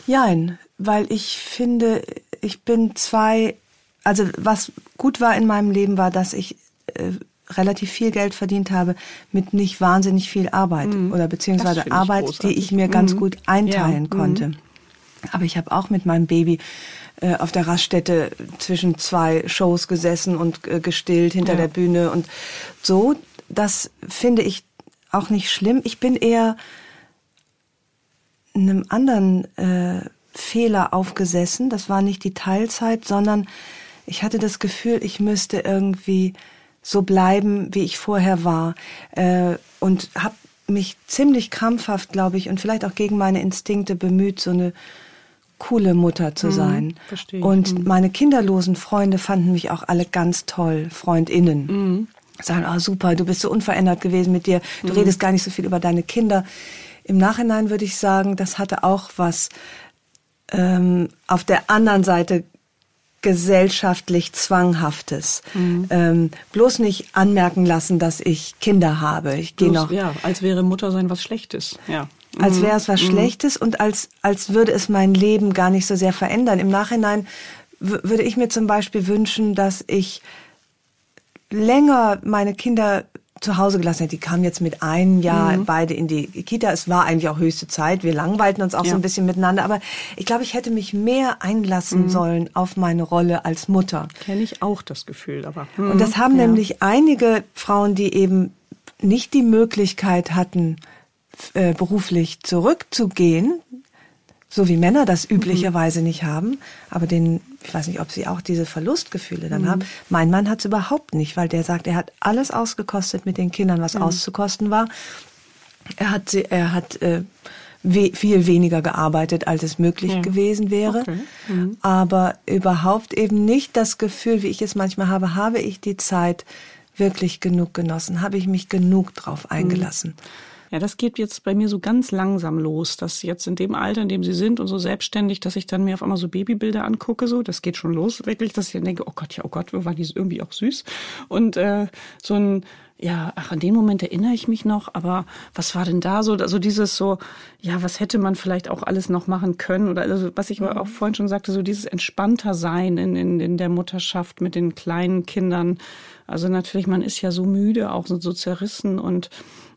Nein, weil ich finde, ich bin zwei, also was gut war in meinem Leben war, dass ich äh, relativ viel Geld verdient habe mit nicht wahnsinnig viel Arbeit mhm. oder beziehungsweise Arbeit, die ich mir ganz mhm. gut einteilen ja. konnte. Mhm. Aber ich habe auch mit meinem Baby äh, auf der Raststätte zwischen zwei Shows gesessen und äh, gestillt hinter ja. der Bühne und so. Das finde ich auch nicht schlimm. Ich bin eher einem anderen äh, Fehler aufgesessen. Das war nicht die Teilzeit, sondern ich hatte das Gefühl, ich müsste irgendwie so bleiben, wie ich vorher war. Äh, und habe mich ziemlich krampfhaft, glaube ich, und vielleicht auch gegen meine Instinkte bemüht, so eine coole Mutter zu mhm, sein. Verstehe. Und mhm. meine kinderlosen Freunde fanden mich auch alle ganz toll, Freundinnen. Mhm. Sagen, oh super, du bist so unverändert gewesen mit dir, du redest gar nicht so viel über deine Kinder. Im Nachhinein würde ich sagen, das hatte auch was ähm, auf der anderen Seite gesellschaftlich Zwanghaftes. Mhm. Ähm, bloß nicht anmerken lassen, dass ich Kinder habe. Ich gehe noch. Ja, als wäre Mutter sein was Schlechtes. Ja als wäre es was mhm. Schlechtes und als, als würde es mein Leben gar nicht so sehr verändern. Im Nachhinein würde ich mir zum Beispiel wünschen, dass ich länger meine Kinder zu Hause gelassen hätte. Die kamen jetzt mit einem Jahr mhm. beide in die Kita. Es war eigentlich auch höchste Zeit. Wir langweilten uns auch ja. so ein bisschen miteinander. Aber ich glaube, ich hätte mich mehr einlassen mhm. sollen auf meine Rolle als Mutter. Kenne ich auch das Gefühl. Aber und das haben ja. nämlich einige Frauen, die eben nicht die Möglichkeit hatten, äh, beruflich zurückzugehen, so wie Männer das üblicherweise mhm. nicht haben, aber den, ich weiß nicht, ob sie auch diese Verlustgefühle dann mhm. haben. Mein Mann hat es überhaupt nicht, weil der sagt, er hat alles ausgekostet mit den Kindern, was mhm. auszukosten war. Er hat, er hat äh, we viel weniger gearbeitet, als es möglich ja. gewesen wäre, okay. mhm. aber überhaupt eben nicht das Gefühl, wie ich es manchmal habe, habe ich die Zeit wirklich genug genossen, habe ich mich genug drauf mhm. eingelassen. Mhm. Ja, das geht jetzt bei mir so ganz langsam los, dass jetzt in dem Alter, in dem sie sind und so selbstständig, dass ich dann mir auf einmal so Babybilder angucke, so, das geht schon los, wirklich, dass ich dann denke, oh Gott, ja, oh Gott, war die irgendwie auch süß? Und äh, so ein ja, ach, an den Moment erinnere ich mich noch, aber was war denn da so? Also dieses so, ja, was hätte man vielleicht auch alles noch machen können? Oder also, was ich aber auch mhm. vorhin schon sagte, so dieses entspannter Sein in, in, in der Mutterschaft mit den kleinen Kindern. Also natürlich, man ist ja so müde, auch so, so zerrissen und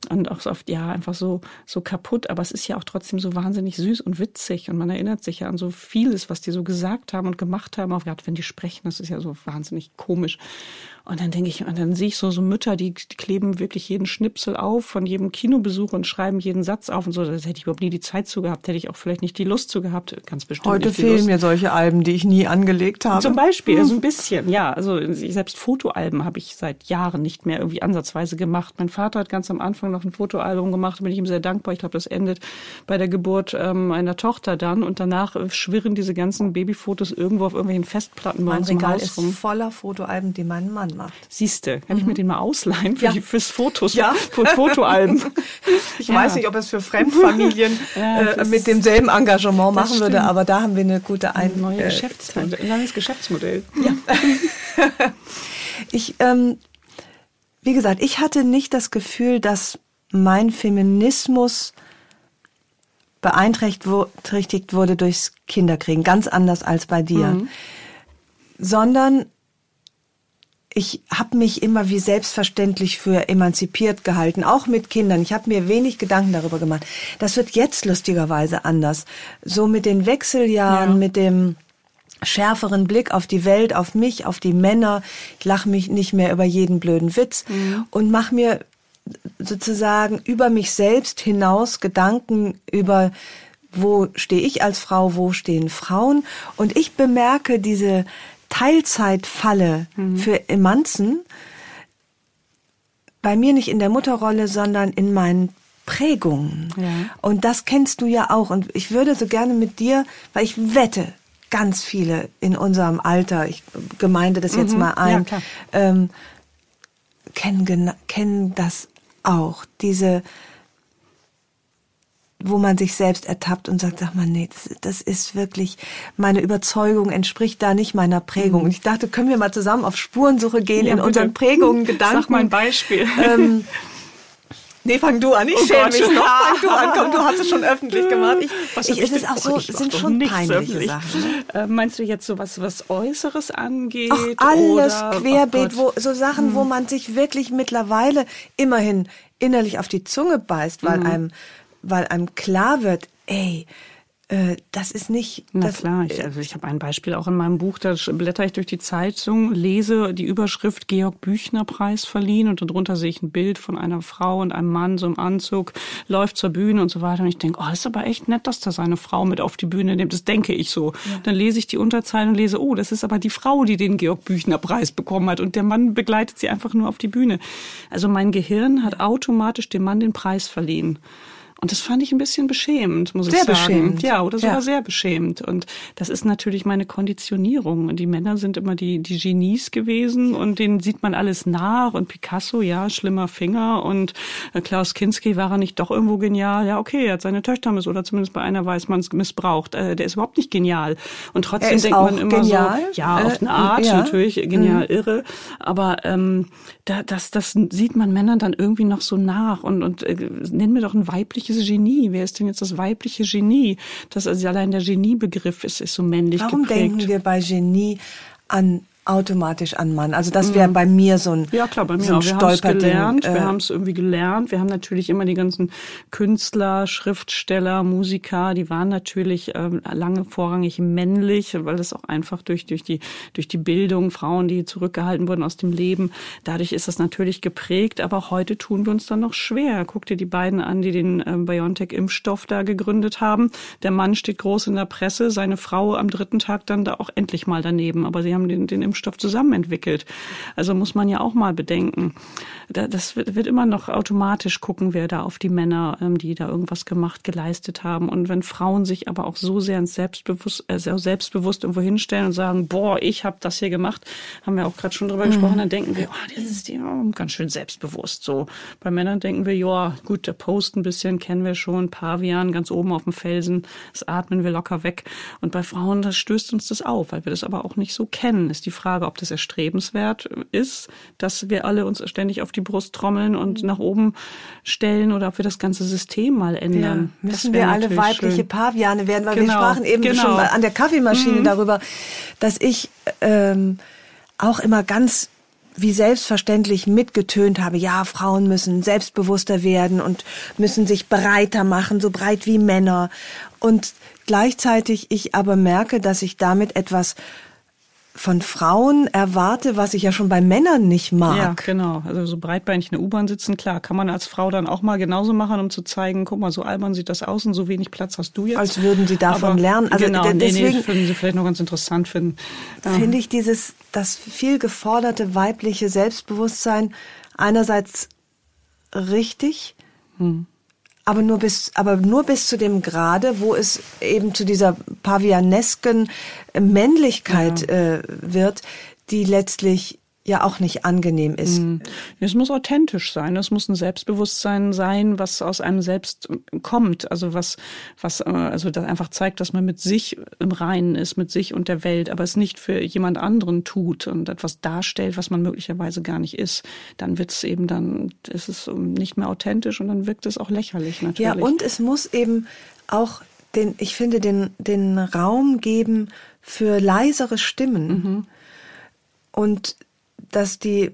und auch so oft, ja, einfach so, so kaputt. Aber es ist ja auch trotzdem so wahnsinnig süß und witzig. Und man erinnert sich ja an so vieles, was die so gesagt haben und gemacht haben. Auch gerade wenn die sprechen, das ist ja so wahnsinnig komisch. Und dann denke ich, und dann sehe ich so, so Mütter, die, die kleben wirklich jeden Schnipsel auf von jedem Kinobesuch und schreiben jeden Satz auf und so. Das hätte ich überhaupt nie die Zeit zu gehabt, hätte ich auch vielleicht nicht die Lust zu gehabt. Ganz bestimmt. Heute fehlen Lust. mir solche Alben, die ich nie angelegt habe. Zum Beispiel, also ein bisschen, ja. Also selbst Fotoalben habe ich seit Jahren nicht mehr irgendwie ansatzweise gemacht. Mein Vater hat ganz am Anfang noch ein Fotoalbum gemacht, da bin ich ihm sehr dankbar. Ich glaube, das endet bei der Geburt ähm, einer Tochter dann und danach äh, schwirren diese ganzen Babyfotos irgendwo auf irgendwelchen Festplatten bei mein uns Regal im Haus ist rum. voller Fotoalben, die mein Mann macht. Siehste, kann mhm. ich mir den mal ausleihen für ja. die, fürs Fotos, ja. für Fotoalben. ich ja. weiß nicht, ob es für Fremdfamilien äh, mit demselben Engagement machen würde, aber da haben wir eine gute ein Neue äh, Geschäftsmodell, ein neues Geschäftsmodell. Ja. ich, ähm, wie gesagt, ich hatte nicht das Gefühl, dass mein Feminismus beeinträchtigt wurde durchs Kinderkriegen, ganz anders als bei dir, mhm. sondern ich habe mich immer wie selbstverständlich für emanzipiert gehalten, auch mit Kindern. Ich habe mir wenig Gedanken darüber gemacht. Das wird jetzt lustigerweise anders. So mit den Wechseljahren, ja. mit dem schärferen Blick auf die Welt, auf mich, auf die Männer. Ich lache mich nicht mehr über jeden blöden Witz mhm. und mache mir sozusagen über mich selbst hinaus Gedanken über wo stehe ich als Frau, wo stehen Frauen und ich bemerke diese Teilzeitfalle mhm. für Emanzen bei mir nicht in der Mutterrolle, sondern in meinen Prägungen. Ja. Und das kennst du ja auch. Und ich würde so gerne mit dir, weil ich wette, ganz viele in unserem Alter, ich gemeinde das jetzt mhm. mal ein, ja, ähm, kennen, kennen das auch. Diese wo man sich selbst ertappt und sagt, sag mal, nee, das, das ist wirklich, meine Überzeugung entspricht da nicht meiner Prägung. Mhm. Und ich dachte, können wir mal zusammen auf Spurensuche gehen ja, in bitte. unseren Prägungen, Gedanken. Sag mal ein Beispiel. Ähm, Nee, fang du an. Ich oh schäme mich noch. Fang du an. Komm, du hast es schon öffentlich gemacht. Ich, was ich, ist es auch so, sind schon peinliche. Sachen. Ne? Äh, meinst du jetzt so was, was Äußeres angeht? Ach, alles oder, querbeet, oh wo, so Sachen, hm. wo man sich wirklich mittlerweile immerhin innerlich auf die Zunge beißt, weil hm. einem weil einem klar wird, ey, äh, das ist nicht. Na das, klar, ich, also ich habe ein Beispiel auch in meinem Buch, da blätter ich durch die Zeitung, lese die Überschrift Georg Büchner Preis verliehen und darunter sehe ich ein Bild von einer Frau und einem Mann so im Anzug, läuft zur Bühne und so weiter. Und ich denke, oh, das ist aber echt nett, dass da seine Frau mit auf die Bühne nimmt. Das denke ich so. Ja. Dann lese ich die Unterzeilen und lese, oh, das ist aber die Frau, die den Georg Büchner Preis bekommen hat. Und der Mann begleitet sie einfach nur auf die Bühne. Also mein Gehirn hat automatisch dem Mann den Preis verliehen. Und das fand ich ein bisschen beschämend, muss sehr ich sagen. Sehr beschämend. Ja, oder sogar ja. sehr beschämend. Und das ist natürlich meine Konditionierung. Und die Männer sind immer die, die Genies gewesen und denen sieht man alles nach. Und Picasso, ja, schlimmer Finger. Und äh, Klaus Kinski war er nicht doch irgendwo genial. Ja, okay, er hat seine Töchter miss oder zumindest bei einer weiß man es missbraucht. Äh, der ist überhaupt nicht genial. Und trotzdem denkt man immer genial? so, ja, auf eine Art, ja. natürlich, genial, mhm. irre. Aber ähm, da, das, das sieht man Männern dann irgendwie noch so nach. Und, und äh, nennen wir doch ein weibliches weibliches Genie? Wer ist denn jetzt das weibliche Genie? Das also allein der Geniebegriff ist, ist so männlich Warum geprägt. Warum denken wir bei Genie an automatisch an Mann. Also das wäre mhm. bei mir so ein Ja klar, bei mir so auch. Wir haben es gelernt, äh, wir haben es irgendwie gelernt. Wir haben natürlich immer die ganzen Künstler, Schriftsteller, Musiker, die waren natürlich ähm, lange vorrangig männlich, weil das auch einfach durch, durch, die, durch die Bildung, Frauen, die zurückgehalten wurden aus dem Leben, dadurch ist das natürlich geprägt. Aber heute tun wir uns dann noch schwer. Guck dir die beiden an, die den ähm, BioNTech-Impfstoff da gegründet haben. Der Mann steht groß in der Presse, seine Frau am dritten Tag dann da auch endlich mal daneben. Aber sie haben den, den Impfstoff zusammen entwickelt. Also muss man ja auch mal bedenken. Das wird immer noch automatisch gucken, wer da auf die Männer, ähm, die da irgendwas gemacht, geleistet haben. Und wenn Frauen sich aber auch so sehr ins Selbstbewusst, äh, selbstbewusst irgendwo hinstellen und sagen, boah, ich habe das hier gemacht, haben wir auch gerade schon drüber mhm. gesprochen, dann denken wir, oh, das ist die oh, ganz schön selbstbewusst. So bei Männern denken wir, ja, gut, der Post ein bisschen kennen wir schon, Pavian ganz oben auf dem Felsen, das atmen wir locker weg. Und bei Frauen, das stößt uns das auf, weil wir das aber auch nicht so kennen. Ist die Frage Frage, ob das erstrebenswert ist, dass wir alle uns ständig auf die Brust trommeln und nach oben stellen oder ob wir das ganze System mal ändern. Ja, müssen wir alle weibliche schön. Paviane werden, weil genau, wir sprachen eben genau. schon an der Kaffeemaschine mhm. darüber, dass ich ähm, auch immer ganz wie selbstverständlich mitgetönt habe, ja, Frauen müssen selbstbewusster werden und müssen sich breiter machen, so breit wie Männer. Und gleichzeitig ich aber merke, dass ich damit etwas von Frauen erwarte, was ich ja schon bei Männern nicht mag. Ja, genau. Also so breitbeinig in der U-Bahn sitzen, klar, kann man als Frau dann auch mal genauso machen, um zu zeigen, guck mal, so albern sieht das aus und so wenig Platz hast du jetzt. Als würden sie davon Aber lernen. Also genau, deswegen nee, nee, würden sie vielleicht noch ganz interessant finden. Finde ich dieses, das viel geforderte weibliche Selbstbewusstsein einerseits richtig, hm aber nur bis, aber nur bis zu dem Grade, wo es eben zu dieser pavianesken Männlichkeit ja. äh, wird, die letztlich ja auch nicht angenehm ist. Mhm. Es muss authentisch sein. Es muss ein Selbstbewusstsein sein, was aus einem selbst kommt. Also was, was, äh, also das einfach zeigt, dass man mit sich im Reinen ist, mit sich und der Welt, aber es nicht für jemand anderen tut und etwas darstellt, was man möglicherweise gar nicht ist. Dann wird es eben dann, ist es nicht mehr authentisch und dann wirkt es auch lächerlich natürlich. Ja, und es muss eben auch den, ich finde, den, den Raum geben für leisere Stimmen. Mhm. Und dass die,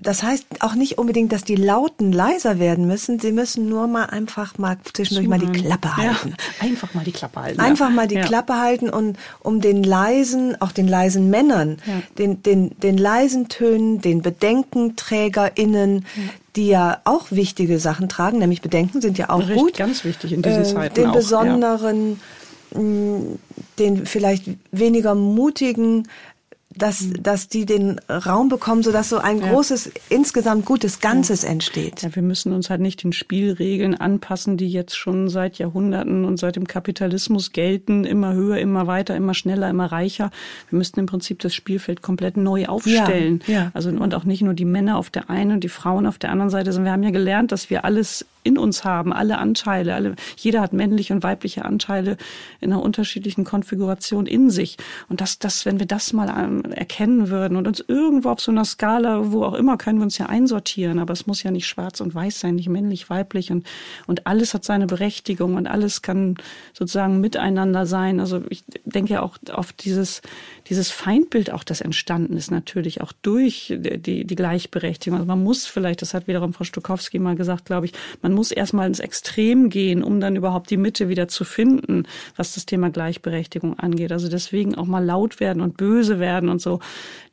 das heißt auch nicht unbedingt, dass die Lauten leiser werden müssen. Sie müssen nur mal einfach mal zwischendurch mal die Klappe halten. Ja, einfach mal die Klappe halten. Einfach ja. mal die ja. Klappe halten und um den leisen, auch den leisen Männern, den, den, den leisen Tönen, den BedenkenträgerInnen, die ja auch wichtige Sachen tragen, nämlich Bedenken sind ja auch Richtig, gut. Ganz wichtig in diesen äh, Zeiten. Den auch, besonderen, mh, den vielleicht weniger mutigen, dass, mhm. dass die den Raum bekommen, sodass so ein ja. großes, insgesamt gutes Ganzes ja. entsteht. Ja, wir müssen uns halt nicht den Spielregeln anpassen, die jetzt schon seit Jahrhunderten und seit dem Kapitalismus gelten, immer höher, immer weiter, immer schneller, immer reicher. Wir müssten im Prinzip das Spielfeld komplett neu aufstellen. Ja. ja. Also und auch nicht nur die Männer auf der einen und die Frauen auf der anderen Seite, sondern wir haben ja gelernt, dass wir alles in uns haben, alle Anteile, alle, jeder hat männliche und weibliche Anteile in einer unterschiedlichen Konfiguration in sich. Und das, das, wenn wir das mal erkennen würden und uns irgendwo auf so einer Skala, wo auch immer, können wir uns ja einsortieren, aber es muss ja nicht schwarz und weiß sein, nicht männlich, weiblich und, und alles hat seine Berechtigung und alles kann sozusagen miteinander sein. Also ich denke ja auch auf dieses, dieses Feindbild auch, das entstanden ist, natürlich auch durch die, die Gleichberechtigung. Also man muss vielleicht, das hat wiederum Frau Stokowski mal gesagt, glaube ich, man muss erstmal ins Extrem gehen, um dann überhaupt die Mitte wieder zu finden, was das Thema Gleichberechtigung angeht. Also deswegen auch mal laut werden und böse werden und so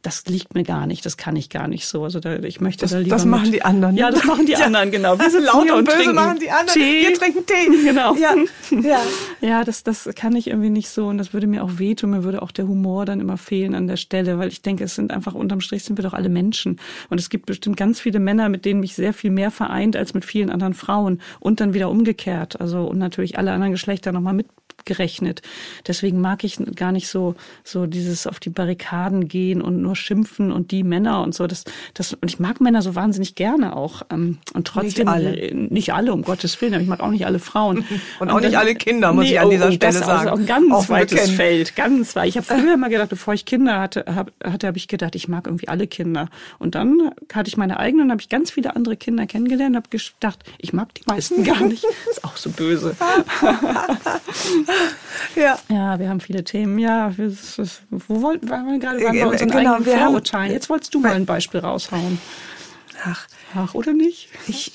das liegt mir gar nicht, das kann ich gar nicht so. Also da, ich möchte das, da lieber Das machen mit, die anderen. Ja, das machen die ja. anderen, genau. Wir sind laut und, böse machen die anderen. Tee. Wir trinken Tee. Genau. Ja, ja. ja das, das kann ich irgendwie nicht so und das würde mir auch wehtun. Mir würde auch der Humor dann immer fehlen an der Stelle, weil ich denke, es sind einfach unterm Strich sind wir doch alle Menschen. Und es gibt bestimmt ganz viele Männer, mit denen mich sehr viel mehr vereint als mit vielen anderen Frauen und dann wieder umgekehrt. Also und natürlich alle anderen Geschlechter nochmal mit gerechnet. Deswegen mag ich gar nicht so, so dieses auf die Barrikaden gehen und nur schimpfen und die Männer und so. Das, das, und ich mag Männer so wahnsinnig gerne auch. Ähm, und trotzdem, nicht alle, nicht alle um Gottes Willen, aber ich mag auch nicht alle Frauen. und auch und, nicht alle Kinder, muss nee, ich an dieser oh, Stelle das sagen. Das ist auch ein ganz Offen weites bekennen. Feld, ganz weit. Ich habe früher immer gedacht, bevor ich Kinder hatte, hab, hatte, habe ich gedacht, ich mag irgendwie alle Kinder. Und dann hatte ich meine eigenen und habe ich ganz viele andere Kinder kennengelernt und habe gedacht, ich mag die meisten gar nicht. Das ist auch so böse. ja. Ja, wir haben viele Themen. Ja, wir, wo wollten wir gerade waren wir unseren genau, eigenen Vorurteilen. Jetzt wolltest du mal ein Beispiel raushauen. Ach, Ach oder nicht? Ich,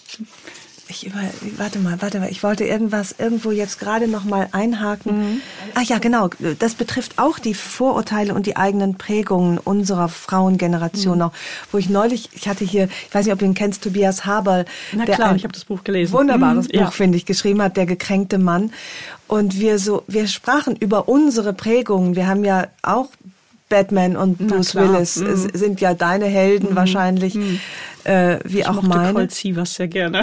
ich über, warte mal, warte mal. Ich wollte irgendwas irgendwo jetzt gerade noch mal einhaken. Mhm. Ach ja, genau. Das betrifft auch die Vorurteile und die eigenen Prägungen unserer Frauengeneration mhm. noch. Wo ich neulich, ich hatte hier, ich weiß nicht, ob du ihn kennst, Tobias Haberl. Na der klar, ich habe das Buch gelesen. Wunderbares mhm, Buch, ja. finde ich, geschrieben hat, der gekränkte Mann. Und wir so, wir sprachen über unsere Prägungen. Wir haben ja auch Batman und Bruce Willis mhm. sind ja deine Helden mhm. wahrscheinlich, mhm. Äh, wie ich auch meine. Colt Sievers sehr gerne.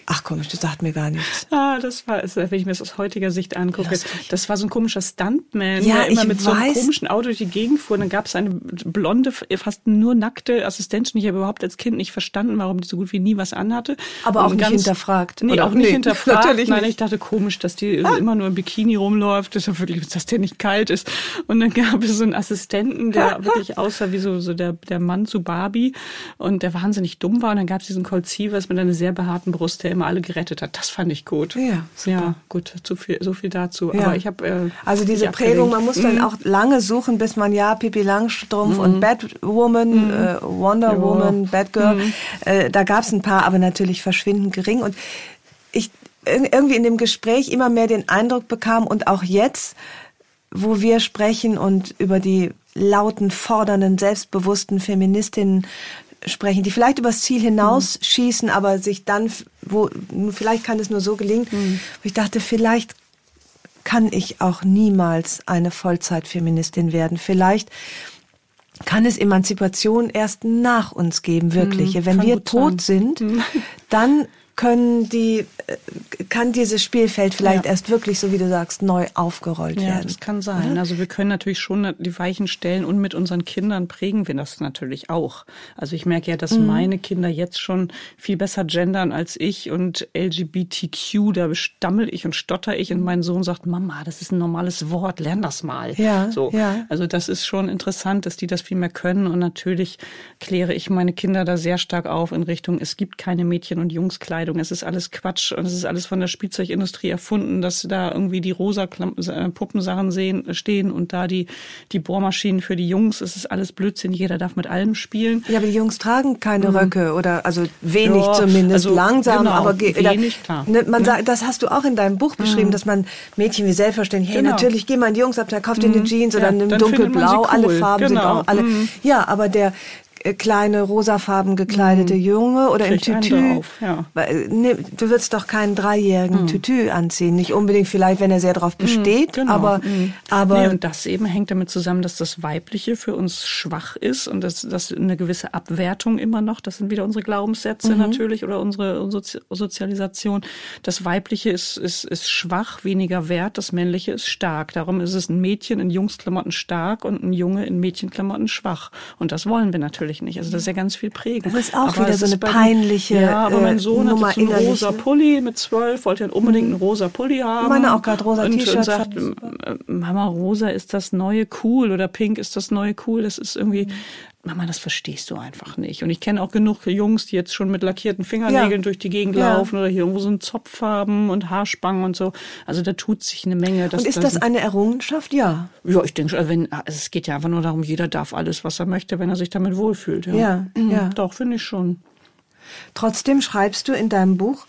Ach komisch, das sagt mir gar nichts. Ah, das war, also, wenn ich mir das aus heutiger Sicht angucke, Lustig. das war so ein komischer Stuntman, Ja, der immer mit so einem weiß. komischen Auto durch die Gegend fuhr. Und dann gab es eine blonde, fast nur nackte Assistentin. Ich habe überhaupt als Kind nicht verstanden, warum die so gut wie nie was anhatte. Aber auch nicht hinterfragt, Nee, oder? auch nicht Nee, hinterfragt. natürlich Nein, nicht. ich dachte komisch, dass die immer nur im Bikini rumläuft. Das ist ja wirklich, dass der nicht kalt ist. Und dann gab es so einen Assistenten, der wirklich aussah wie so, so der, der Mann zu Barbie und der wahnsinnig dumm war. Und dann gab es diesen Colt Sievers mit einer sehr behaarten Brust, der immer alle gerettet hat. Das fand ich gut. Ja, super. Ja, gut, zu viel, so viel dazu. Ja. Aber ich habe äh, Also diese Prägung, man muss dann Mhm. auch lange suchen, bis man ja Pippi Langstrumpf und Batwoman, äh, Wonder Ja. Woman, Batgirl, äh, da gab es ein paar, aber natürlich verschwindend gering. Und ich ir- irgendwie in dem Gespräch immer mehr den Eindruck bekam und auch jetzt, wo wir sprechen und über die lauten, fordernden, selbstbewussten Feministinnen sprechen, die vielleicht übers Ziel hinausschießen, aber sich dann, wo vielleicht kann es nur so gelingen, wo ich dachte, vielleicht kann ich auch niemals eine Vollzeitfeministin werden. Vielleicht kann es Emanzipation erst nach uns geben, wirkliche. Wenn kann wir tot sein. sind, dann können die, äh, kann dieses Spielfeld vielleicht Ja. erst wirklich, so wie du sagst, neu aufgerollt Ja, werden. das kann sein. Also wir können natürlich schon die Weichen stellen und mit unseren Kindern prägen wir das natürlich auch. Also ich merke ja, dass Mhm. meine Kinder jetzt schon viel besser gendern als ich und LGBTQ, da stammel ich und stotter ich und mein Sohn sagt, Mama, das ist ein normales Wort, lern das mal. Ja, so. ja. Also das ist schon interessant, dass die das viel mehr können und natürlich kläre ich meine Kinder da sehr stark auf in Richtung, es gibt keine Mädchen- und Jungskleidung, es ist alles Quatsch und es ist alles von der Spielzeugindustrie erfunden, dass da irgendwie die rosa äh, Puppensachen sehen, stehen und da die, die Bohrmaschinen für die Jungs, es ist alles Blödsinn, jeder darf mit allem spielen. Ja, aber die Jungs tragen keine Röcke oder also wenig Ja, zumindest, also langsam, genau, aber wenig, klar. Ne, man sagt, das hast du auch in deinem Buch beschrieben, dass man Mädchen wie selbstverständlich, hey, Genau. natürlich geh mal in die Jungsabteilung, kauf dir eine Jeans oder Ja, man dunkelblau, sie alle cool. Farben sind Genau. auch alle. Ja, aber der kleine rosafarben gekleidete Junge oder im Kriegt einen Tütü. ja. Ne, du würdest doch keinen dreijährigen Tütü anziehen. Nicht unbedingt vielleicht, wenn er sehr drauf besteht, Genau. aber, Mhm. aber nee, und das eben hängt damit zusammen, dass das Weibliche für uns schwach ist und dass das eine gewisse Abwertung immer noch, das sind wieder unsere Glaubenssätze natürlich oder unsere Sozi Sozialisation. Das Weibliche ist, ist, ist schwach, weniger wert, das Männliche ist stark. Darum ist es ein Mädchen in Jungsklamotten stark und ein Junge in Mädchenklamotten schwach. Und das wollen wir natürlich nicht. Also das ist ja ganz viel prägen. Das ist auch Aber wieder so eine bei peinliche, Ja, aber äh, mein Sohn Nummer hat jetzt einen rosa? Pulli mit zwölf, wollte ja unbedingt einen rosa Pulli haben. Meine auch gerade rosa T-Shirt, Und sagt, äh, Mama, rosa ist das neue cool oder pink ist das neue cool. Das ist irgendwie, Mhm. Mama, das verstehst du einfach nicht. Und ich kenne auch genug Jungs, die jetzt schon mit lackierten Fingernägeln Ja. durch die Gegend Ja. laufen oder hier irgendwo so einen Zopf haben und Haarspangen und so. Also da tut sich eine Menge. und ist das eine Errungenschaft? Ja. ja, ich denke schon, wenn, also es geht ja einfach nur darum, jeder darf alles, was er möchte, wenn er sich damit wohlfühlt. Ja, Ja, Mhm, ja. Doch, finde ich schon. Trotzdem schreibst du in deinem Buch,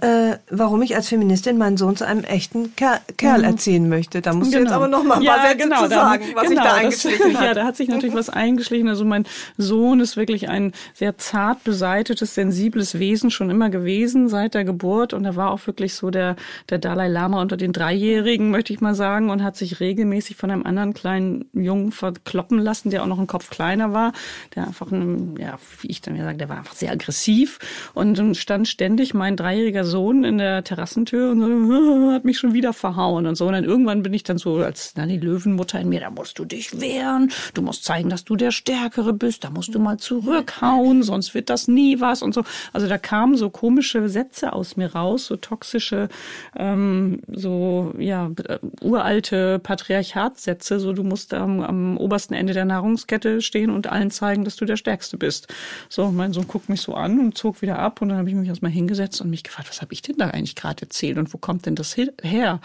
äh, warum ich als Feministin meinen Sohn zu einem echten Ker Kerl erziehen möchte. Da musst du jetzt aber noch mal ein paar Sätze zu da- sagen, was sich da genau, das- eingeschlichen hat. Ja, da hat sich natürlich was eingeschlichen. Also mein Sohn ist wirklich ein sehr zart beseitetes, sensibles Wesen schon immer gewesen seit der Geburt. Und er war auch wirklich so der, der Dalai Lama unter den Dreijährigen, möchte ich mal sagen, und hat sich regelmäßig von einem anderen kleinen Jungen verkloppen lassen, der auch noch einen Kopf kleiner war, der einfach, ein, ja, wie ich dann wieder sage, der war einfach sehr aggressiv und stand ständig mein dreijähriger Sohn in der Terrassentür und so, hat mich schon wieder verhauen und so. Und dann irgendwann bin ich dann so als na, die Löwenmutter in mir, da musst du dich wehren, du musst zeigen, dass du der Stärkere bist, da musst du mal zurückhauen, sonst wird das nie was und so. Also da kamen so komische Sätze aus mir raus, so toxische, ähm, so ja äh, uralte Patriarchatssätze, so du musst am, am obersten Ende der Nahrungskette stehen und allen zeigen, dass du der Stärkste bist. So, mein Sohn guckt mich so an und zog wieder ab und dann habe ich mich erstmal hingesetzt und mich gefragt, was habe ich denn da eigentlich gerade erzählt und wo kommt denn das her?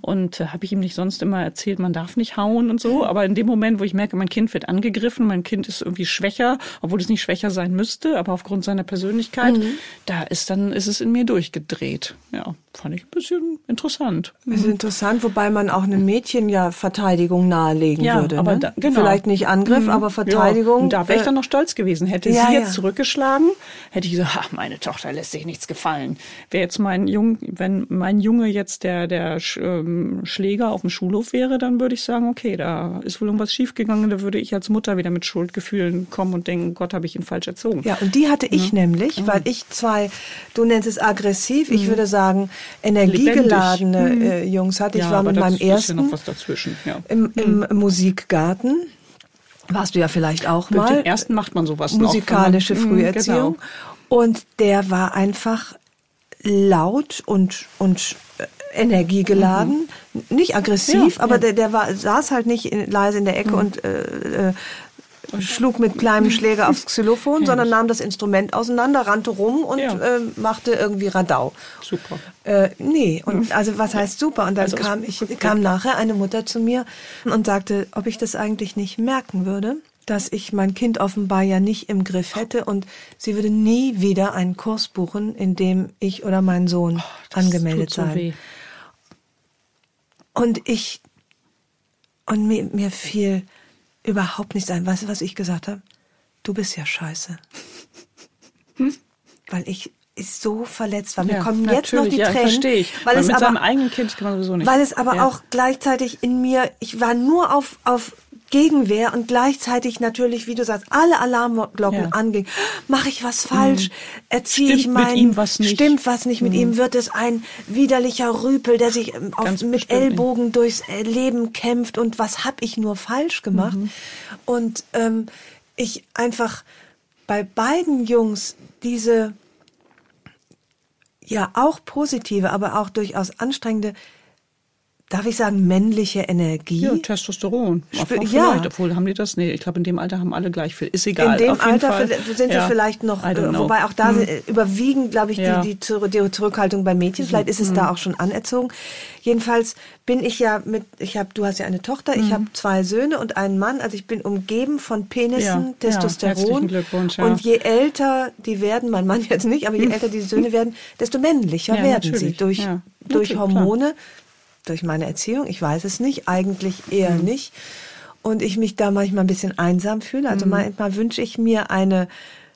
Und äh, habe ich ihm nicht sonst immer erzählt, man darf nicht hauen und so, aber in dem Moment, wo ich merke, mein Kind wird angegriffen, mein Kind ist irgendwie schwächer, obwohl es nicht schwächer sein müsste, aber aufgrund seiner Persönlichkeit, da ist dann ist es in mir durchgedreht. Ja, fand ich ein bisschen interessant. Das ist interessant, wobei man auch einem Mädchen ja Verteidigung nahelegen Ja, würde. aber ne? da- genau. Vielleicht nicht Angriff, aber Verteidigung. Ja, und da wäre ich äh, dann noch stolz gewesen. Hätte ja, sie jetzt zurückgeschlagen, hätte ich gesagt, ach, meine Tochter lässt sich nichts gefallen. Wäre jetzt mein Jung, wenn mein Junge jetzt der, der ähm, Schläger auf dem Schulhof wäre, dann würde ich sagen, okay, da ist wohl irgendwas schiefgegangen, da würde ich als Mutter wieder mit Schuldgefühlen kommen und denken, Gott, habe ich ihn falsch erzogen. Ja, und die hatte ich mhm. nämlich, mhm. weil ich zwei, du nennst es aggressiv, ich mhm. würde sagen energiegeladene mhm. äh, Jungs hatte. Ich ja, war mit meinem ersten ja noch was dazwischen. Ja. Im, im mhm. Musikgarten. Warst du ja vielleicht auch mit mal. Mit dem ersten macht man sowas Musikalische noch, Früherziehung. Genau. Und der war einfach laut und, und äh, energiegeladen, mhm. nicht aggressiv, ja, aber ja. Der, der war, saß halt nicht in, leise in der Ecke mhm. und äh, äh, schlug mit kleinem Schläger aufs Xylophon, sondern nahm das Instrument auseinander, rannte rum und ja. äh, machte irgendwie Radau. Super. Äh, nee, und also was heißt super? Und dann also kam ich, kam nachher eine Mutter zu mir und sagte, ob ich das eigentlich nicht merken würde dass ich mein Kind offenbar ja nicht im Griff hätte und sie würde nie wieder einen Kurs buchen, in dem ich oder mein Sohn oh, angemeldet tut so Weh. Und ich und mir, mir fiel überhaupt nichts ein. Weißt du, was ich gesagt habe? Du bist ja scheiße. Hm? Weil ich ist so verletzt war. Mir ja, kommen jetzt noch die ja, Tränen. Verstehe ich. Weil es mit aber, seinem eigenen Kind kann man sowieso nicht. Weil es aber ja. auch gleichzeitig in mir, ich war nur auf, auf Gegenwehr und gleichzeitig natürlich, wie du sagst, alle Alarmglocken ja. anging. Mache ich was falsch? Mhm. Erziehe ich mein, mit ihm was nicht? Stimmt was nicht mit mhm. ihm? Wird es ein widerlicher Rüpel, der sich ähm, auf, mit Ellbogen nicht. durchs äh, Leben kämpft und was hab ich nur falsch gemacht? Mhm. Und ähm, ich einfach bei beiden Jungs diese ja auch positive, aber auch durchaus anstrengende darf ich sagen, männliche Energie. Ja, Testosteron. Spür, ja. Obwohl, haben die das? Nee, ich glaube, in dem Alter haben alle gleich viel. Ist egal. In dem Alter Fall. sind ja. sie vielleicht noch, äh, wobei auch da hm. überwiegen, glaube ich, ja. die, die, die, Zurückhaltung bei Mädchen. Vielleicht ist es hm. da auch schon anerzogen. Jedenfalls bin ich ja mit, ich habe, du hast ja eine Tochter, hm. ich habe zwei Söhne und einen Mann. Also ich bin umgeben von Penissen, ja. Testosteron. Glückwunsch, Und je älter die werden, mein Mann jetzt nicht, aber je älter die Söhne werden, desto männlicher werden natürlich. sie durch, durch Hormone. Klar durch meine Erziehung, ich weiß es nicht, eigentlich eher mhm. nicht. Und ich mich da manchmal ein bisschen einsam fühle. Also mhm. manchmal wünsche ich mir eine,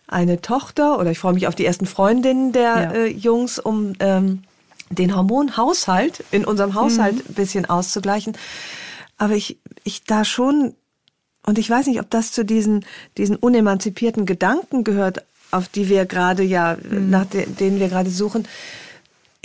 eine Tochter oder ich freue mich auf die ersten Freundinnen der ja. äh, Jungs, um ähm, den Hormonhaushalt in unserem Haushalt mhm. ein bisschen auszugleichen. Aber ich, ich da schon, und ich weiß nicht, ob das zu diesen, diesen unemanzipierten Gedanken gehört, auf die wir gerade ja, mhm. nach de, denen wir gerade suchen,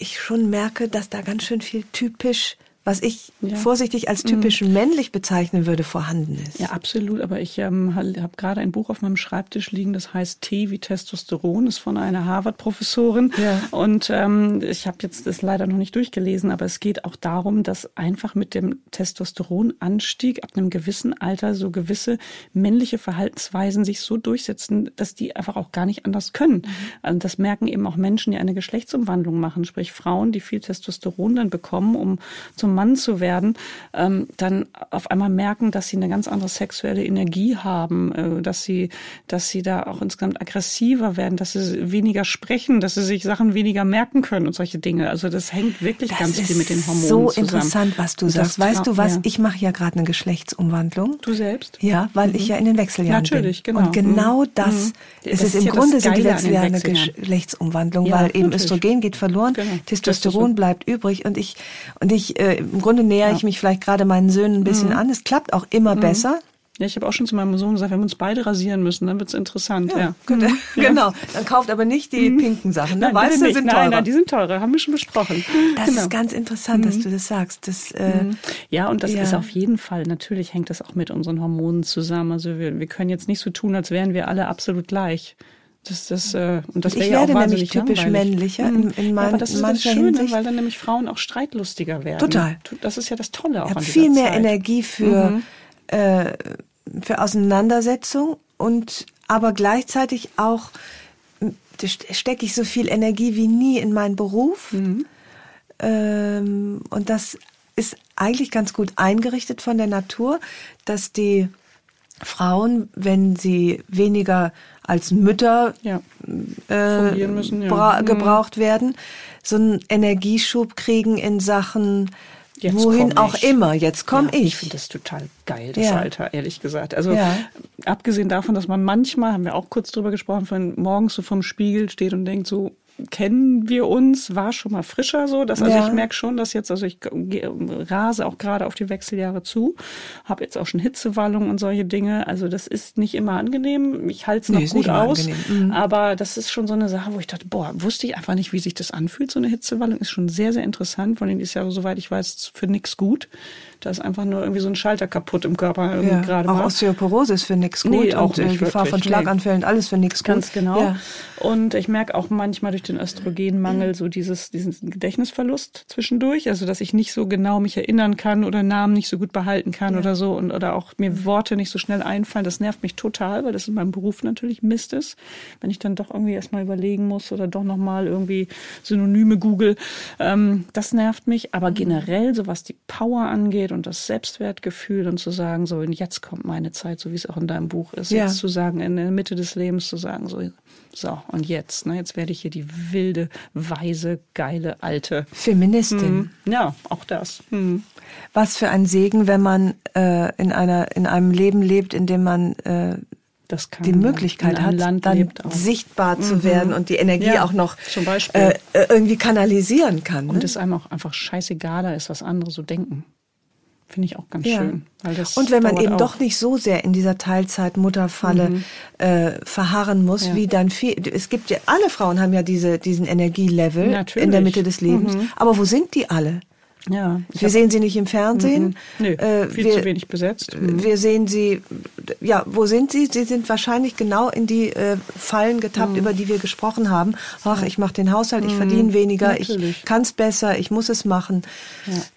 ich schon merke, dass da ganz schön viel typisch was ich ja. vorsichtig als typisch mhm. männlich bezeichnen würde, vorhanden ist. Ja, absolut. Aber ich ähm, habe gerade ein Buch auf meinem Schreibtisch liegen, das heißt T wie Testosteron, ist von einer Harvard-Professorin. Ja. Und ähm, ich habe jetzt das leider noch nicht durchgelesen, aber es geht auch darum, dass einfach mit dem Testosteronanstieg ab einem gewissen Alter so gewisse männliche Verhaltensweisen sich so durchsetzen, dass die einfach auch gar nicht anders können. Mhm. Also das merken eben auch Menschen, die eine Geschlechtsumwandlung machen, sprich Frauen, die viel Testosteron dann bekommen, um zum Mann zu werden, ähm, dann auf einmal merken, dass sie eine ganz andere sexuelle Energie haben, äh, dass sie, dass sie da auch insgesamt aggressiver werden, dass sie weniger sprechen, dass sie sich Sachen weniger merken können und solche Dinge. Also das hängt wirklich das ganz viel mit den Hormonen so zusammen. So interessant, was du sagst. Weißt du was? Ja. Ich mache ja gerade eine Geschlechtsumwandlung. Du selbst? Ja, weil mhm. ich ja in den Wechseljahren Natürlich, bin. genau. Und genau mhm. das, mhm. es ist, ist im ja Grunde sind die Wechseljahre eine Geschlechtsumwandlung, ja, weil eben natürlich. Östrogen geht verloren, genau. Testosteron bleibt übrig und ich und ich äh, im Grunde nähere ja. ich mich vielleicht gerade meinen Söhnen ein bisschen mhm. an. Es klappt auch immer mhm. besser. Ja, ich habe auch schon zu meinem Sohn gesagt, wenn wir uns beide rasieren müssen, dann wird's interessant. Ja, ja. Mhm. genau. Dann kauft aber nicht die mhm. pinken Sachen. Ne? Nein, weißt du, sind teurer. Nein, nein, die sind teurer, haben wir schon besprochen. Das genau. ist ganz interessant, dass mhm. du das sagst. Das, äh, mhm. ja, und das ja. ist auf jeden Fall, natürlich hängt das auch mit unseren Hormonen zusammen. Also wir, wir können jetzt nicht so tun, als wären wir alle absolut gleich. Das, das, äh, und das ich ja werde nämlich typisch langweilig. männlicher in, in mein, ja, aber das ist das Schöne, Hinsicht. weil dann nämlich Frauen auch streitlustiger werden. Total. Das ist ja das Tolle auch ich an viel mehr Zeit. Energie für, mhm. äh, für Auseinandersetzung und aber gleichzeitig auch stecke ich so viel Energie wie nie in meinen Beruf. Mhm. Ähm, und das ist eigentlich ganz gut eingerichtet von der Natur, dass die Frauen, wenn sie weniger als Mütter ja. äh, müssen, ja. Mhm. gebraucht werden, so einen Energieschub kriegen in Sachen Jetzt wohin auch immer. Jetzt komme ja, ich. Ich finde das total geil, das ja. Alter, ehrlich gesagt. Also ja. abgesehen davon, dass man manchmal, haben wir auch kurz drüber gesprochen, wenn morgens so vom Spiegel steht und denkt so, kennen wir uns, war schon mal frischer so. Dass, also Ja. ich merke schon, dass jetzt, also ich rase auch gerade auf die Wechseljahre zu, habe jetzt auch schon Hitzewallungen und solche Dinge. Also das ist nicht immer angenehm. Ich halte es Nee, noch ist gut aus. Mhm. Aber das ist schon so eine Sache, wo ich dachte, boah, wusste ich einfach nicht, wie sich das anfühlt. So eine Hitzewallung ist schon sehr, sehr interessant. Vor allem ist ja, soweit ich weiß, für nichts gut. Da ist einfach nur irgendwie so ein Schalter kaputt im Körper Ja, gerade auch mal. Osteoporose ist für nichts gut Nee, auch und äh, nicht Gefahr von wirklich, nee. Schlaganfällen, alles für nichts gut. Ganz genau. Ja. Und ich merke auch manchmal durch den Östrogenmangel so dieses, diesen Gedächtnisverlust zwischendurch. Also, dass ich nicht so genau mich erinnern kann oder Namen nicht so gut behalten kann oder so und, oder auch mir Worte nicht so schnell einfallen. Das nervt mich total, weil das in meinem Beruf natürlich Mist ist. Wenn ich dann doch irgendwie erstmal überlegen muss oder doch nochmal irgendwie Synonyme google. Ähm, das nervt mich. Aber generell, so was die Power angeht und das Selbstwertgefühl und zu sagen, so, und jetzt kommt meine Zeit, so wie es auch in deinem Buch ist, Ja. jetzt zu sagen, in der Mitte des Lebens zu sagen, so, so, und jetzt, ne, jetzt werde ich hier die wilde, weise, geile, alte. Feministin. Hm, Ja, auch das. Hm. Was für ein Segen, wenn man äh, in einer in einem Leben lebt, in dem man äh, die Möglichkeit hat, Land dann lebt auch. sichtbar zu werden und die Energie Ja, auch noch zum Beispiel. äh, äh, irgendwie kanalisieren kann. Und Ne? es einem auch einfach scheißegaler ist, was andere so denken. Finde ich auch ganz Ja. schön. Und wenn man eben auch. doch nicht so sehr in dieser Teilzeit-Mutterfalle äh, verharren muss, Ja. wie dann viel. Es gibt ja, alle Frauen haben ja diese, diesen Energielevel Natürlich. in der Mitte des Lebens. Aber wo sind die alle? Ja, ich Wir sehen sie nicht im Fernsehen. Mhm. Nö, Äh, viel wir, zu wenig besetzt. Mhm. Wir sehen sie, ja, wo sind sie? Sie sind wahrscheinlich genau in die äh, Fallen Mhm. getappt, über die wir gesprochen haben. Ach, ich mache den Haushalt, ich verdiene weniger, ich Natürlich. kann es besser, ich muss es machen.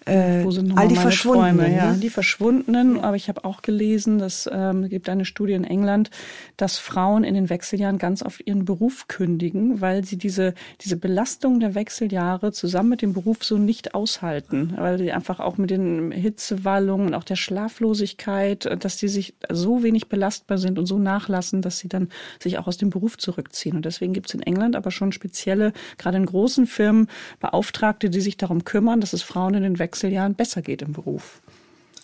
Äh, Wo sind all die Verschwundenen. Träume, ja, ne? die Verschwundenen. Aber ich habe auch gelesen, dass ähm, es gibt eine Studie in England, dass Frauen in den Wechseljahren ganz oft ihren Beruf kündigen, weil sie diese diese Belastung der Wechseljahre zusammen mit dem Beruf so nicht aushalten, weil sie einfach auch mit den Hitzewallungen und auch der Schlaflosigkeit, äh, dass die sich so wenig belastbar sind und so nachlassen, dass sie dann sich auch aus dem Beruf zurückziehen. Und deswegen gibt es in England aber schon spezielle, gerade in großen Firmen, Beauftragte, die sich darum kümmern, dass es Frauen in den Wechseljahren besser geht im Beruf.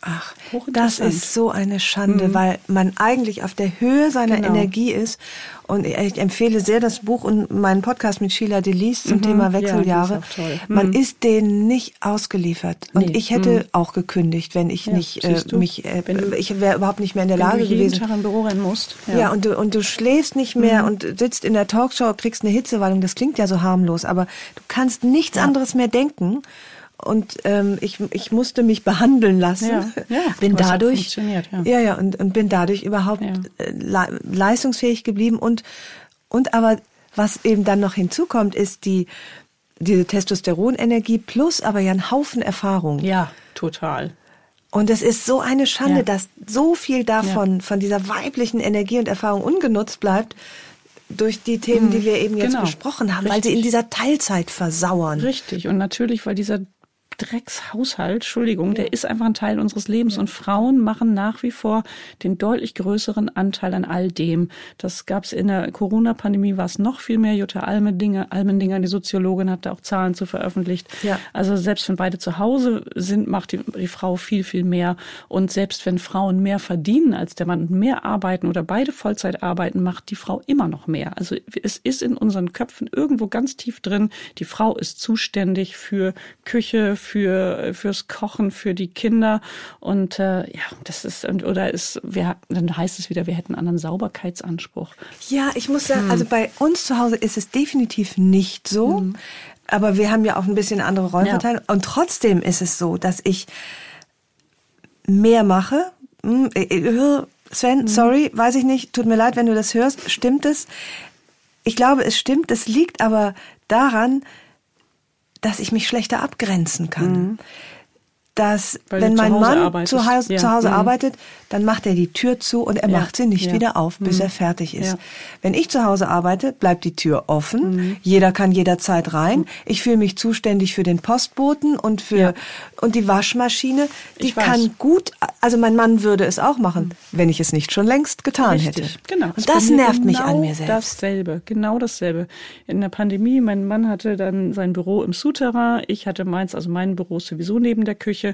Ach, das ist so eine Schande, weil man eigentlich auf der Höhe seiner Genau. Energie ist. Und ich empfehle sehr das Buch und meinen Podcast mit Sheila Delis zum Thema Mhm. Ja, ist Wechseljahre. auch toll. Man Mhm. ist denen nicht ausgeliefert. Und Nee. ich hätte auch gekündigt, wenn ich Ja, nicht äh, mich, äh, ich wäre überhaupt nicht mehr in der Wenn Lage du jeden gewesen. Tag im Büro rennen musst. Ja, und, du, und du schläfst nicht Mhm. mehr und sitzt in der Talkshow, kriegst eine Hitzewallung. Das klingt ja so harmlos, aber du kannst nichts anderes mehr denken. Und ähm, ich, ich musste mich behandeln lassen. Ja, ja, bin dadurch, funktioniert, ja. ja, ja, und, und bin dadurch überhaupt Ja. äh, le leistungsfähig geblieben. Und, und aber was eben dann noch hinzukommt, ist die diese Testosteronenergie plus aber ja ein Haufen Erfahrung. ja, total. Und es ist so eine Schande, Ja. dass so viel davon, von dieser weiblichen Energie und Erfahrung ungenutzt bleibt durch die Themen, die wir eben jetzt Genau. besprochen haben, weil sie Richtig. in dieser Teilzeit versauern. Richtig. Und natürlich, weil dieser Dreckshaushalt, Entschuldigung, der ist einfach ein Teil unseres Lebens. Und Frauen machen nach wie vor den deutlich größeren Anteil an all dem. Das gab es in der Corona-Pandemie, war es noch viel mehr. Jutta Almendinger, Almendinger, die Soziologin, hat da auch Zahlen zu veröffentlicht. Ja. Also selbst wenn beide zu Hause sind, macht die, die Frau viel, viel mehr. Und selbst wenn Frauen mehr verdienen als der Mann und mehr arbeiten oder beide Vollzeit arbeiten, macht die Frau immer noch mehr. Also es ist in unseren Köpfen irgendwo ganz tief drin, die Frau ist zuständig für Küche, für fürs Kochen, für die Kinder und äh, ja, das ist und- oder ist wir dann heißt es wieder, wir hätten einen anderen Sauberkeitsanspruch. Ja, ich muss sagen, Hm. also bei uns zu Hause ist es definitiv nicht so. Aber wir haben ja auch ein bisschen andere Rollenverteilung. Und trotzdem ist es so, dass ich mehr mache. Hm, äh, äh, Sven, sorry, weiß ich nicht. Tut mir leid, wenn du das hörst. Stimmt es? Ich glaube, es stimmt. Es liegt aber daran, dass ich mich schlechter abgrenzen kann. Dass, Mhm. Weil du wenn mein Mann arbeitest. zu Hause, Ja. zu Hause Mhm. arbeitet, dann macht er die Tür zu und er Ja. macht sie nicht Ja. wieder auf, bis Mhm. er fertig ist. Ja. Wenn ich zu Hause arbeite, bleibt die Tür offen. Mhm. Jeder kann jederzeit rein. Ich fühle mich zuständig für den Postboten und für und die Waschmaschine. Die Ich weiß. kann gut. Also mein Mann würde es auch machen, wenn ich es nicht schon längst getan hätte. Genau. Und das mir nervt mich genau an mir selbst. Dasselbe, genau dasselbe. In der Pandemie, mein Mann hatte dann sein Büro im Souterrain, ich hatte meins, also mein Büro sowieso neben der Küche.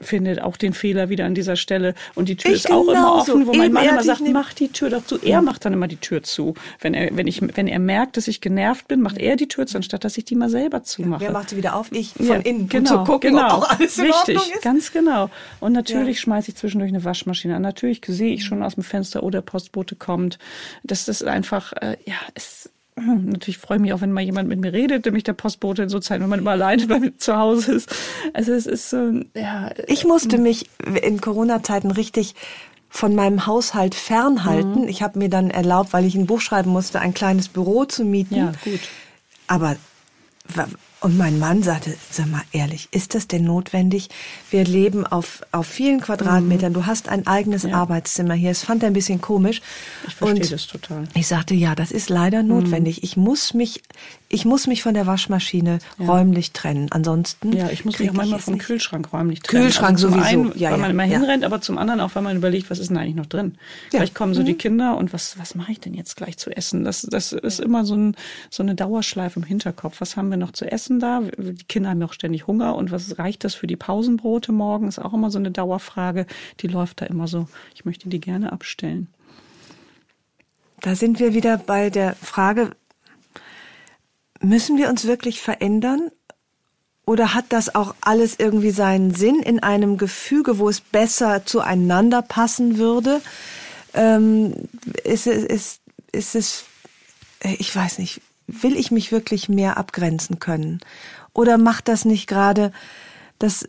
Findet auch den Fehler wieder an dieser Stelle und die Tür Ich ist auch immer offen, wo mein Mann immer sagt, mach die Tür doch zu. Er macht dann immer die Tür zu. Wenn er, wenn ich, wenn er merkt, dass ich genervt bin, macht er die Tür zu, anstatt dass ich die mal selber zumache. Wer macht sie wieder auf? Ich von Ja, innen, genau, um zu gucken, genau. ob auch alles in Richtig, Ordnung ist. ganz genau. Und natürlich schmeiße ich zwischendurch eine Waschmaschine an. Natürlich sehe ich schon aus dem Fenster, oh, der Postbote kommt. Das ist einfach, äh, ja, es, natürlich freue ich mich auch, wenn mal jemand mit mir redet, nämlich der Postbote in so Zeiten, wenn man immer alleine bei mir zu Hause ist. Also es ist so, ja, Ich musste mich in Corona-Zeiten richtig von meinem Haushalt fernhalten. Mhm. Ich habe mir dann erlaubt, weil ich ein Buch schreiben musste, ein kleines Büro zu mieten. ja, gut. Aber und mein Mann sagte, sag mal ehrlich, ist das denn notwendig? Wir leben auf, auf vielen Quadratmetern. Du hast ein eigenes Mhm. Ja. Arbeitszimmer hier. Es fand er ein bisschen komisch. Ich verstehe Und das total. Ich sagte, ja, das ist leider Mhm. notwendig. Ich muss mich, ich muss mich von der Waschmaschine räumlich trennen. Ansonsten. Ja, ich muss mich auch manchmal vom nicht. Kühlschrank räumlich trennen. Kühlschrank also sowieso. Einen, Ja, weil ja, man immer ja. hinrennt, aber zum anderen auch, weil man überlegt, was ist denn eigentlich noch drin? Ja. Vielleicht kommen so Mhm. die Kinder und was, was mache ich denn jetzt gleich zu essen? Das, das ist immer so, ein, so eine Dauerschleife im Hinterkopf. Was haben wir noch zu essen da? Die Kinder haben ja auch ständig Hunger und was reicht das für die Pausenbrote morgen? Ist auch immer so eine Dauerfrage. Die läuft da immer so. Ich möchte die gerne abstellen. Da sind wir wieder bei der Frage, müssen wir uns wirklich verändern? Oder hat das auch alles irgendwie seinen Sinn in einem Gefüge, wo es besser zueinander passen würde? Ähm, ist, es, ist, ist es, ich weiß nicht, will ich mich wirklich mehr abgrenzen können? Oder macht das nicht gerade das,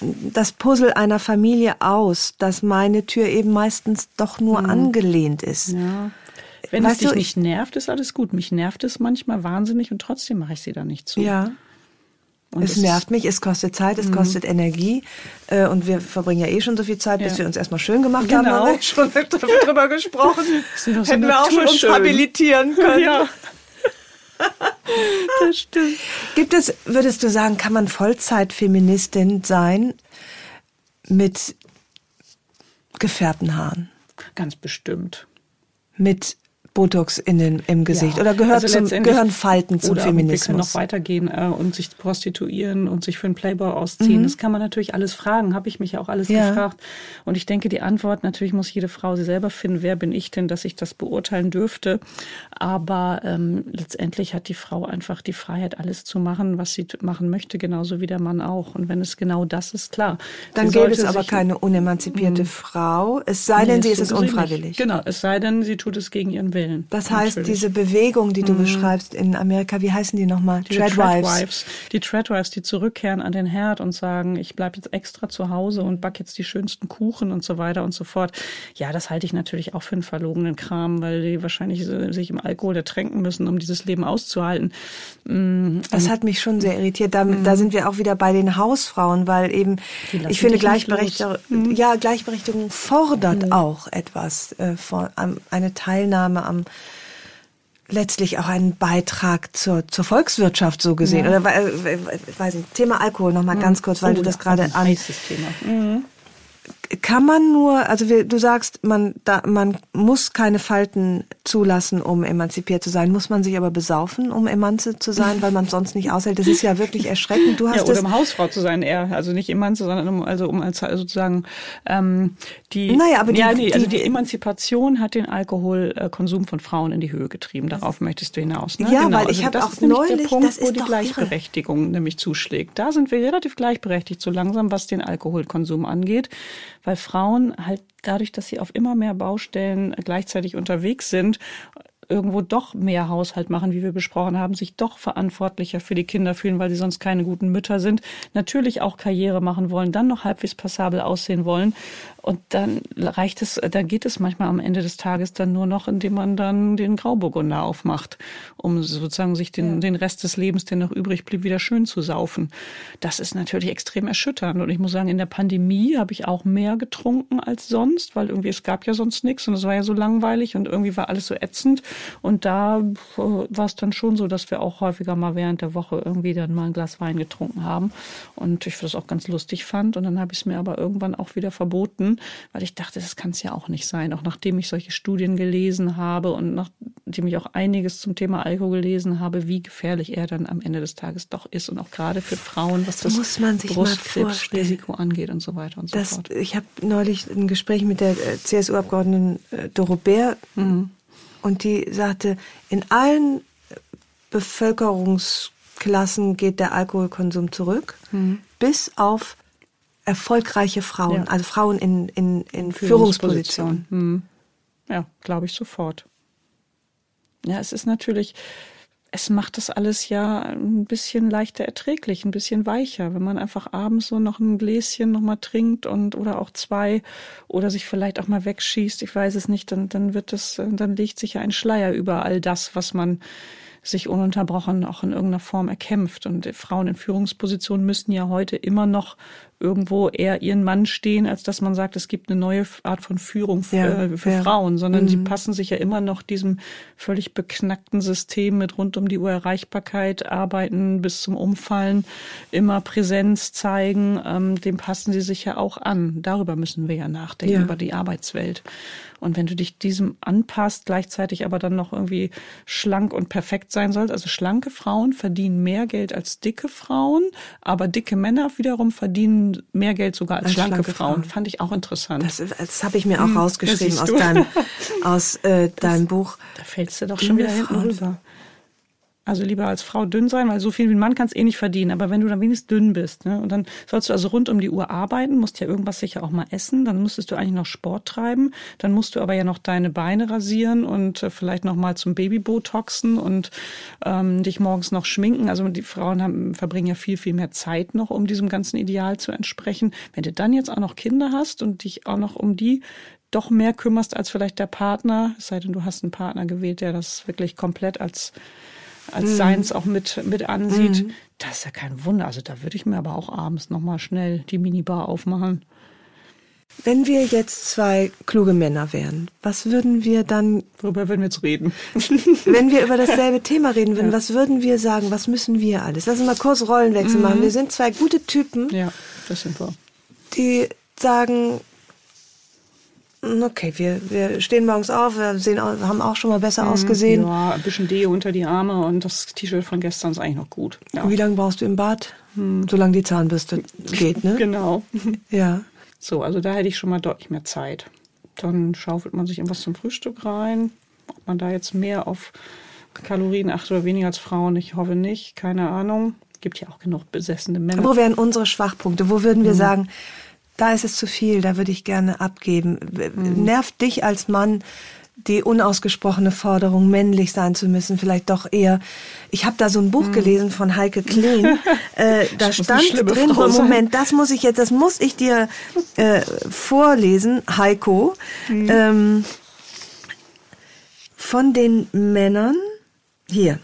das Puzzle einer Familie aus, dass meine Tür eben meistens doch nur angelehnt ist? Ja. Wenn Weißt es dich du, ich- nicht nervt, ist alles gut. Mich nervt es manchmal wahnsinnig und trotzdem mache ich sie da nicht zu. Ja. Und es Mhm. nervt mich, es kostet Zeit, es kostet Energie äh, und wir verbringen ja eh schon so viel Zeit, bis Ja. wir uns erstmal schön gemacht Genau. haben, haben wir schon drüber gesprochen. so Hätten wir auch schon uns habilitieren können. Ja. das stimmt. Gibt es, würdest du sagen, kann man Vollzeitfeministin sein mit gefärbten Haaren, Ganz bestimmt. mit Botox in den, im Gesicht? Ja. Oder gehört Also zum, gehören Falten zum oder Wir können Feminismus? noch weitergehen äh, und sich prostituieren und sich für einen Playboy ausziehen. Das kann man natürlich alles fragen. Habe ich mich auch alles Mhm. Ja. gefragt. Und ich denke, die Antwort, natürlich muss jede Frau sie selber finden. Wer bin ich denn, dass ich das beurteilen dürfte? Aber ähm, letztendlich hat die Frau einfach die Freiheit, alles zu machen, was sie machen möchte, genauso wie der Mann auch. Und wenn es genau das ist, klar. Dann Sie gäbe es aber keine unemanzipierte Frau, es sei denn, Nee, sie ist es unfreiwillig. Genau, es sei denn, sie tut es gegen ihren Willen. Das heißt, Natürlich. diese Bewegung, die du beschreibst in Amerika, wie heißen die nochmal? Treadwives. Die Treadwives, die zurückkehren an den Herd und sagen, ich bleibe jetzt extra zu Hause und back jetzt die schönsten Kuchen und so weiter und so fort. Ja, das halte ich natürlich auch für einen verlogenen Kram, weil die wahrscheinlich sich im Alkohol ertränken müssen, um dieses Leben auszuhalten. Mm, Das hat mich schon sehr irritiert. Da, da sind wir auch wieder bei den Hausfrauen, weil eben, ich finde, Gleichberechtigung, ja, Gleichberechtigung fordert auch etwas, äh, von, eine Teilnahme am, letztlich auch einen Beitrag zur, zur Volkswirtschaft so gesehen. Oder, äh, weiß ich, Thema Alkohol nochmal ganz kurz, weil Oh, du das ja, gerade an, heißes Thema. Mhm. Kann man nur, also wir, du sagst, man, da, man muss keine Falten zulassen, um emanzipiert zu sein. Muss man sich aber besaufen, um emanze zu sein, weil man sonst nicht aushält? Das ist ja wirklich erschreckend. Du hast Ja, oder es, um Hausfrau zu sein eher. Also nicht Emanze, sondern um, also um als also sozusagen ähm, die Naja, aber die- ja, nee, also die- die Emanzipation hat den Alkoholkonsum von Frauen in die Höhe getrieben. Darauf möchtest du hinaus. Ne? Ja, genau. weil ich also hab das auch ist nämlich der neulich- Punkt, das ist wo die doch irre. Gleichberechtigung nämlich zuschlägt. Da sind wir relativ gleichberechtigt so langsam, was den Alkoholkonsum angeht, weil Frauen halt dadurch, dass sie auf immer mehr Baustellen gleichzeitig unterwegs sind, irgendwo doch mehr Haushalt machen, wie wir besprochen haben, sich doch verantwortlicher für die Kinder fühlen, weil sie sonst keine guten Mütter sind, natürlich auch Karriere machen wollen, dann noch halbwegs passabel aussehen wollen. Und dann reicht es, dann geht es manchmal am Ende des Tages dann nur noch, indem man dann den Grauburgunder aufmacht, um sozusagen sich den, den Rest des Lebens, der noch übrig blieb, wieder schön zu saufen. Das ist natürlich extrem erschütternd. Und ich muss sagen, in der Pandemie habe ich auch mehr getrunken als sonst, weil irgendwie es gab ja sonst nichts und es war ja so langweilig und irgendwie war alles so ätzend. Und da war es dann schon so, dass wir auch häufiger mal während der Woche irgendwie dann mal ein Glas Wein getrunken haben. Und ich das auch ganz lustig fand. Und dann habe ich es mir aber irgendwann auch wieder verboten, weil ich dachte, das kann es ja auch nicht sein. Auch nachdem ich solche Studien gelesen habe und nachdem ich auch einiges zum Thema Alkohol gelesen habe, wie gefährlich er dann am Ende des Tages doch ist. Und auch gerade für Frauen, was das, das Brustkrebsrisiko angeht und so weiter und so das, fort. Ich habe neulich ein Gespräch mit der äh, CSU-Abgeordneten äh, Doro Bär mhm. und die sagte, in allen Bevölkerungsklassen geht der Alkoholkonsum zurück, mhm. bis auf erfolgreiche Frauen, ja. also Frauen in, in, in Führungspositionen. Mhm. Ja, glaube ich sofort. Ja, es ist natürlich, es macht das alles ja ein bisschen leichter erträglich, ein bisschen weicher, wenn man einfach abends so noch ein Gläschen noch mal trinkt und oder auch zwei oder sich vielleicht auch mal wegschießt, ich weiß es nicht, dann dann wird es dann legt sich ja ein Schleier über all das, was man sich ununterbrochen auch in irgendeiner Form erkämpft. Und Frauen in Führungspositionen müssten ja heute immer noch irgendwo eher ihren Mann stehen, als dass man sagt, es gibt eine neue Art von Führung für, ja, äh, für ja. Frauen, sondern mhm. sie passen sich ja immer noch diesem völlig beknackten System mit rund um die Uhr Erreichbarkeit, arbeiten bis zum Umfallen, immer Präsenz zeigen, ähm, dem passen sie sich ja auch an. Darüber müssen wir ja nachdenken, ja. über die Arbeitswelt. Und wenn du dich diesem anpasst, gleichzeitig aber dann noch irgendwie schlank und perfekt sein sollst, also schlanke Frauen verdienen mehr Geld als dicke Frauen, aber dicke Männer wiederum verdienen mehr Geld sogar als, als schlanke, schlanke Frauen. Frauen. Fand ich auch interessant. Das, das habe ich mir auch hm, rausgeschrieben aus deinem, aus äh, deinem Buch. Da fällst du doch schon wieder hinten rüber. Also lieber als Frau dünn sein, weil so viel wie ein Mann kannst eh nicht verdienen. Aber wenn du dann wenigstens dünn bist, ne, und dann sollst du also rund um die Uhr arbeiten, musst ja irgendwas sicher auch mal essen, dann müsstest du eigentlich noch Sport treiben, dann musst du aber ja noch deine Beine rasieren und äh, vielleicht noch mal zum Babybotoxen und ähm, dich morgens noch schminken. Also die Frauen haben, verbringen ja viel, viel mehr Zeit noch, um diesem ganzen Ideal zu entsprechen. Wenn du dann jetzt auch noch Kinder hast und dich auch noch um die doch mehr kümmerst als vielleicht der Partner, es sei denn, du hast einen Partner gewählt, der das wirklich komplett als als mhm. Seins auch mit, mit ansieht. Mhm. Das ist ja kein Wunder. Also da würde ich mir aber auch abends nochmal schnell die Minibar aufmachen. Wenn wir jetzt zwei kluge Männer wären, was würden wir dann. Worüber würden wir jetzt reden? wenn wir über dasselbe Thema reden würden, ja. was würden wir sagen? Was müssen wir alles? Lass uns mal kurz Rollenwechsel mhm. machen. Wir sind zwei gute Typen. Ja, das sind wir. Die sagen, Okay, wir, wir stehen morgens auf, wir sehen, haben auch schon mal besser mhm, ausgesehen. Ja, ein bisschen Deo unter die Arme und das T-Shirt von gestern ist eigentlich noch gut. Ja. Wie lange brauchst du im Bad? Hm. Solange die Zahnbürste geht, ne? genau. Ja. So, also da hätte ich schon mal deutlich mehr Zeit. Dann schaufelt man sich irgendwas zum Frühstück rein. Ob man da jetzt mehr auf Kalorien achtet oder weniger als Frauen, ich hoffe nicht, keine Ahnung. Gibt ja auch genug besessene Männer. Wo wären unsere Schwachpunkte? Wo würden wir mhm. sagen, da ist es zu viel, da würde ich gerne abgeben. Mhm. Nervt dich als Mann die unausgesprochene Forderung, männlich sein zu müssen, vielleicht doch eher. Ich habe da so ein Buch mhm. gelesen von Heike Kleen. äh, da stand drin, Frau Moment, das muss ich jetzt, das muss ich dir äh, vorlesen, Heiko. Mhm. Ähm, von den Männern, hier,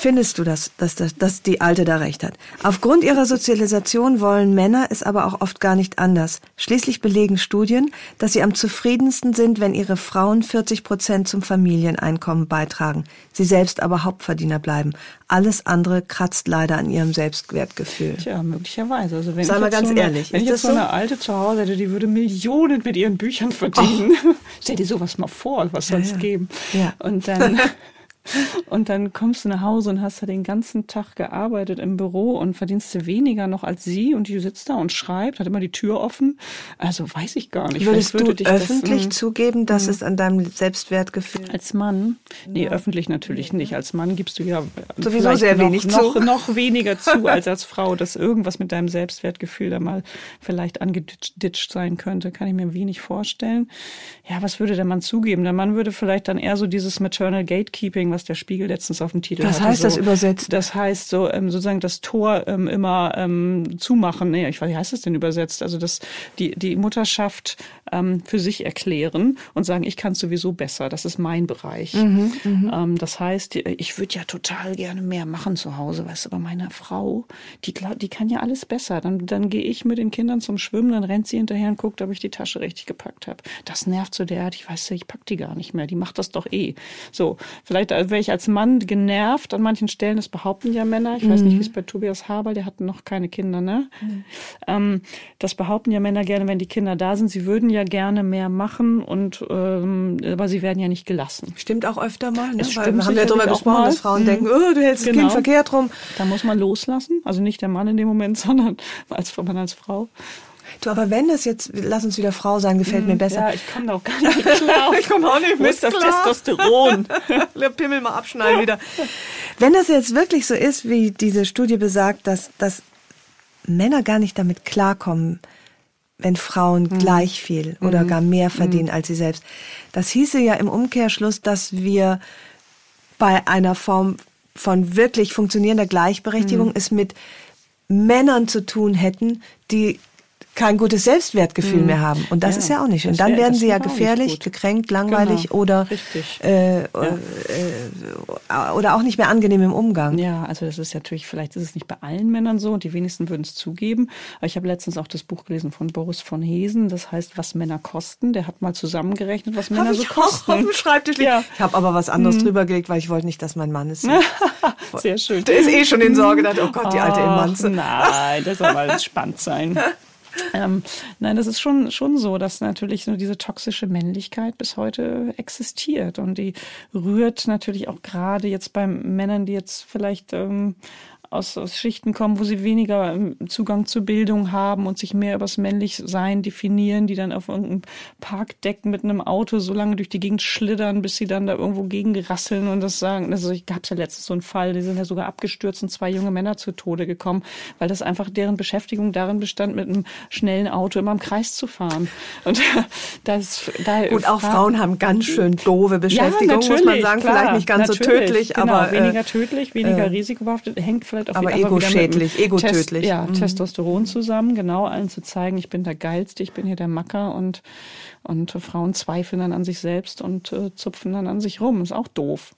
findest du, dass, dass, dass, dass die Alte da recht hat. Aufgrund ihrer Sozialisation wollen Männer es aber auch oft gar nicht anders. Schließlich belegen Studien, dass sie am zufriedensten sind, wenn ihre Frauen 40 Prozent zum Familieneinkommen beitragen, sie selbst aber Hauptverdiener bleiben. Alles andere kratzt leider an ihrem Selbstwertgefühl. Tja, möglicherweise. Also wenn Sei ich mal ganz so eine, ehrlich. Wenn ich jetzt so eine Alte zu Hause hätte, die würde Millionen mit ihren Büchern verdienen. Oh. Stell dir sowas mal vor, was soll es ja, ja. geben? Ja. Und dann Und dann kommst du nach Hause und hast da den ganzen Tag gearbeitet im Büro und verdienst du weniger noch als sie und die sitzt da und schreibt, hat immer die Tür offen. Also weiß ich gar nicht. Würdest würde du öffentlich das, zugeben, dass mh. es an deinem Selbstwertgefühl? Als Mann? Nee, ja. öffentlich natürlich nicht. Als Mann gibst du ja sowieso sehr noch, wenig noch, zu. Noch weniger zu als als Frau, dass irgendwas mit deinem Selbstwertgefühl da mal vielleicht angeditscht sein könnte, kann ich mir wenig vorstellen. Ja, was würde der Mann zugeben? Der Mann würde vielleicht dann eher so dieses Maternal Gatekeeping was der Spiegel letztens auf dem Titel Was hatte. heißt so, das übersetzt? Das heißt so ähm, sozusagen das Tor ähm, immer ähm, zumachen. Nee, ich weiß, wie heißt das denn übersetzt? Also das die die Mutterschaft ähm, für sich erklären und sagen, ich kann sowieso besser. Das ist mein Bereich. Mhm, ähm, das heißt, ich würde ja total gerne mehr machen zu Hause, weißt du, aber meine Frau, die die kann ja alles besser. Dann dann gehe ich mit den Kindern zum Schwimmen, dann rennt sie hinterher und guckt, ob ich die Tasche richtig gepackt habe. Das nervt so derart. Ich weiß, ich pack die gar nicht mehr. Die macht das doch eh. So, vielleicht wäre ich als Mann genervt an manchen Stellen. Das behaupten ja Männer. Ich weiß nicht, wie es bei Tobias Haber, der hat noch keine Kinder, ne? Ähm, das behaupten ja Männer gerne, wenn die Kinder da sind. Sie würden ja gerne mehr machen und ähm, aber sie werden ja nicht gelassen. Stimmt auch öfter mal, ne? Weil wir haben ja darüber gesprochen, dass Frauen Mhm. denken, oh, du hältst das Genau. Kind verkehrt rum. Da muss man loslassen. Also nicht der Mann in dem Moment, sondern als man als Frau. Du, aber wenn das jetzt, lass uns wieder Frau sein, gefällt mir besser. Ja, ich komme da auch gar nicht klar. Ich komm auch nicht Wo mit ist das klar. Testosteron? Pimmel mal abschneiden wieder. Wenn das jetzt wirklich so ist, wie diese Studie besagt, dass, dass Männer gar nicht damit klarkommen, wenn Frauen gleich viel oder gar mehr verdienen als sie selbst. Das hieße ja im Umkehrschluss, dass wir bei einer Form von wirklich funktionierender Gleichberechtigung es mit Männern zu tun hätten, die kein gutes Selbstwertgefühl mehr haben. Und das Ja, ist ja auch nicht. Und dann wär- werden sie ja auch gefährlich, gekränkt, langweilig Genau, oder äh, äh, oder auch nicht mehr angenehm im Umgang. Ja, also das ist natürlich, vielleicht ist es nicht bei allen Männern so und die wenigsten würden es zugeben. Aber ich habe letztens auch das Buch gelesen von Boris von Hesen, das heißt, was Männer kosten. Der hat mal zusammengerechnet, was Männer Hab so ich auch kosten. auf dem Schreibtisch. Ja. Ich habe aber was anderes drüber gelegt, weil ich wollte nicht, dass mein Mann es sieht. Sehr schön. Der ist eh schon in Sorge, dachte, oh Gott, die alte Emanze. Nein, das soll mal spannend sein. Ähm, nein, das ist schon, schon so, dass natürlich so diese toxische Männlichkeit bis heute existiert. Und die rührt natürlich auch gerade jetzt bei Männern, die jetzt vielleicht ähm, aus, aus Schichten kommen, wo sie weniger ähm, Zugang zur Bildung haben und sich mehr übers Männlichsein definieren, die dann auf irgendeinem Parkdeck mit einem Auto so lange durch die Gegend schlittern, bis sie dann da irgendwo gegen rasseln und das sagen. Also ich gab ja letztens so einen Fall, die sind ja sogar abgestürzt und zwei junge Männer zu Tode gekommen, weil das einfach deren Beschäftigung darin bestand, mit einem schnellen Auto immer im Kreis zu fahren. Und das da Gut, auch Frauen haben ganz schön doofe Beschäftigung, ja, muss man sagen. klar, vielleicht nicht ganz so tödlich, genau, aber äh, weniger tödlich, weniger äh, risikobehaftet, hängt vielleicht aber wieder mit dem ego-schädlich, ego-tödlich. Test- Ja, Mhm. Testosteron zusammen, genau, allen zu zeigen, ich bin der Geilste, ich bin hier der Macker und, und Frauen zweifeln dann an sich selbst und äh, zupfen dann an sich rum. Ist auch doof.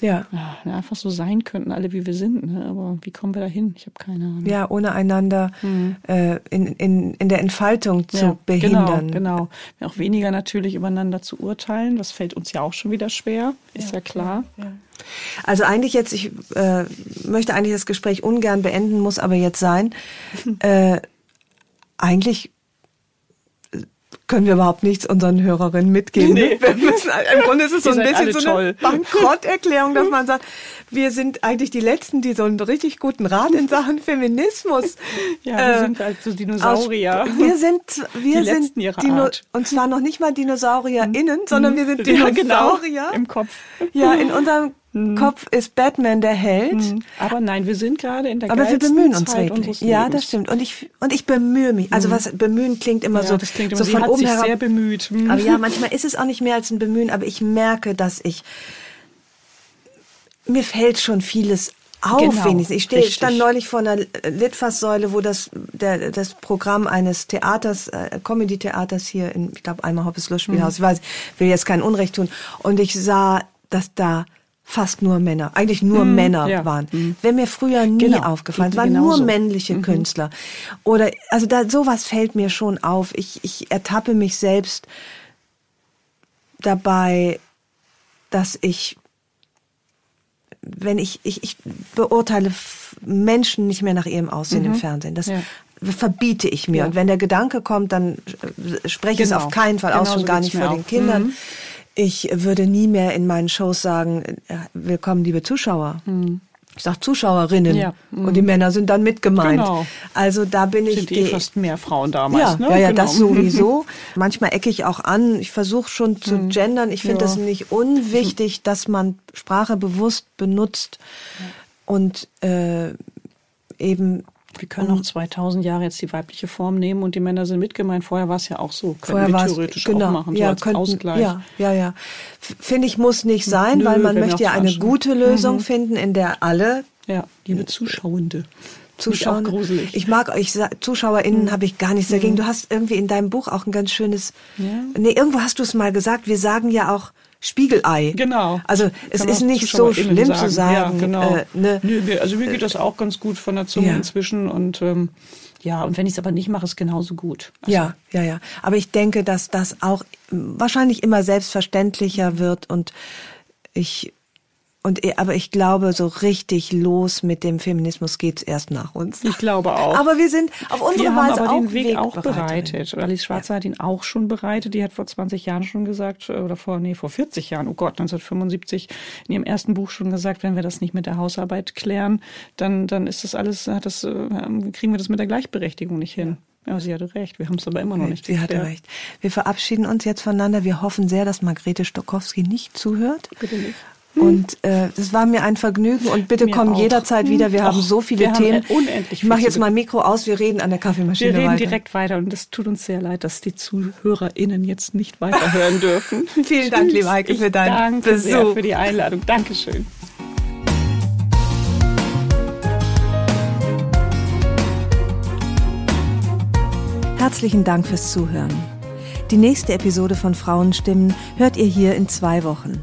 Ja. Ja, ne, einfach so sein könnten, alle wie wir sind. Ne? Aber wie kommen wir da hin? Ich habe keine Ahnung. ja, ohne einander äh, in, in, in der Entfaltung zu Mhm. Ja, behindern. Genau, genau. Auch weniger natürlich übereinander zu urteilen. Das fällt uns ja auch schon wieder schwer, ist ja, klar. Also eigentlich jetzt, ich äh, möchte eigentlich das Gespräch ungern beenden, muss aber jetzt sein. äh, eigentlich können wir überhaupt nichts unseren Hörerinnen mitgeben. Nee. Wir müssen, Im Grunde ist es so ein bisschen so eine toll. Bankrotterklärung, dass man sagt, wir sind eigentlich die Letzten, die so einen richtig guten Rat in Sachen Feminismus Ja, wir äh, sind halt so Dinosaurier. aus- Wir sind, wir Die sind Dino und zwar noch nicht mal DinosaurierInnen, sondern wir sind Ja, Dinosaurier. genau, im Kopf. Ja, in unserem Kopf ist Batman der Held. Aber nein, wir sind gerade in der Aber wir bemühen uns Zeit unseres Ja, das stimmt. Und ich, und ich bemühe mich. Also was bemühen klingt immer Ja, so, das klingt immer, so von hat oben sich herab. sehr bemüht. Hm. Aber ja, manchmal ist es auch nicht mehr als ein Bemühen, aber ich merke, dass ich, mir fällt schon vieles auf, Genau, wenigstens. Ich richtig. stand neulich vor einer Litfaßsäule, wo das, der, das Programm eines Theaters, äh, Comedy-Theaters hier in, ich glaube, Einmal Hoppes Lustspielhaus, Mhm. ich weiß, will jetzt kein Unrecht tun. Und ich sah, dass da fast nur Männer, eigentlich nur Männer Mhm, ja. waren. Wäre mir früher nie Genau, aufgefallen. Es waren mir nur genauso. Mhm. männliche Künstler. Oder, also da, sowas fällt mir schon auf. Ich, ich ertappe mich selbst dabei, dass ich, wenn ich, ich, ich beurteile Menschen nicht mehr nach ihrem Aussehen im Fernsehen. Das Mhm. Ja. verbiete ich mir. Ja. Und wenn der Gedanke kommt, dann äh, spreche ich es Genau. auf keinen Fall aus, Genau schon gar nicht vor den Kindern. Mhm. Ich würde nie mehr in meinen Shows sagen, äh, willkommen, liebe Zuschauer. Ich sage Zuschauerinnen. Mhm. Ja. Und die Männer sind dann mit gemeint. Genau. Also da bin ich sind eh geh- fast mehr Frauen damals. ja, ne? ja, ja, Genau. das sowieso. Manchmal ecke ich auch an. Ich versuche schon zu gendern. Ich finde Ja. das nicht unwichtig, dass man Sprache bewusst benutzt und äh, eben Wir können auch 2000 Jahre jetzt die weibliche Form nehmen und die Männer sind mitgemeint. Vorher war es ja auch so. Können wir theoretisch genau, auch machen, ja, so als könnten, Ausgleich. Ja, ja, ja. Finde ich, muss nicht sein, Nö, weil man möchte ja eine gute Lösung finden, in der alle Ja, liebe Zuschauende. Zuschauer. Ich mag euch, ZuschauerInnen habe ich gar nichts dagegen. Du hast irgendwie in deinem Buch auch ein ganz schönes, Ja. nee, irgendwo hast du es mal gesagt, wir sagen ja auch Spiegelei. Genau. Also es Kann ist nicht so schlimm zu sagen. Ja, genau. äh, ne, Nö, also mir geht das auch ganz gut von der Zunge Ja. inzwischen und ähm, ja, und wenn ich es aber nicht mache, ist genauso gut. Also, Ja, ja, ja. Aber ich denke, dass das auch wahrscheinlich immer selbstverständlicher wird und ich und eh- aber ich glaube, so richtig los mit dem Feminismus geht's erst nach uns. Ich glaube auch. Aber wir sind auf unsere wir haben Weise aber auch den Weg auch Wegbereiterin. bereitet. Alice Schwarzer hat ihn auch schon bereitet. Die hat vor 20 Jahren schon gesagt, äh, oder vor, nee, vor 40 Jahren, oh Gott, 1975, in ihrem ersten Buch schon gesagt, wenn wir das nicht mit der Hausarbeit klären, dann, dann ist das alles, hat das, äh, kriegen wir das mit der Gleichberechtigung nicht hin. Ja, sie hatte recht. Wir haben es aber immer noch nicht Sie hatte geklärt. recht. Wir verabschieden uns jetzt voneinander. Wir hoffen sehr, dass Margrethe Stokowski nicht zuhört. Bitte nicht. Und äh, es war mir ein Vergnügen und bitte Mir komm auch. jederzeit wieder. Wir Hm. haben Och, so viele haben Themen. unendlich ich viel mache zu jetzt mal Mikro aus. Wir reden an der Kaffeemaschine Wir reden weiter. direkt weiter und es tut uns sehr leid, dass die ZuhörerInnen jetzt nicht weiterhören dürfen. Vielen Dank, liebe Heike, Ich für deinen danke sehr Besuch. für die Einladung. Dankeschön. Herzlichen Dank fürs Zuhören. Die nächste Episode von Frauenstimmen hört ihr hier in zwei Wochen.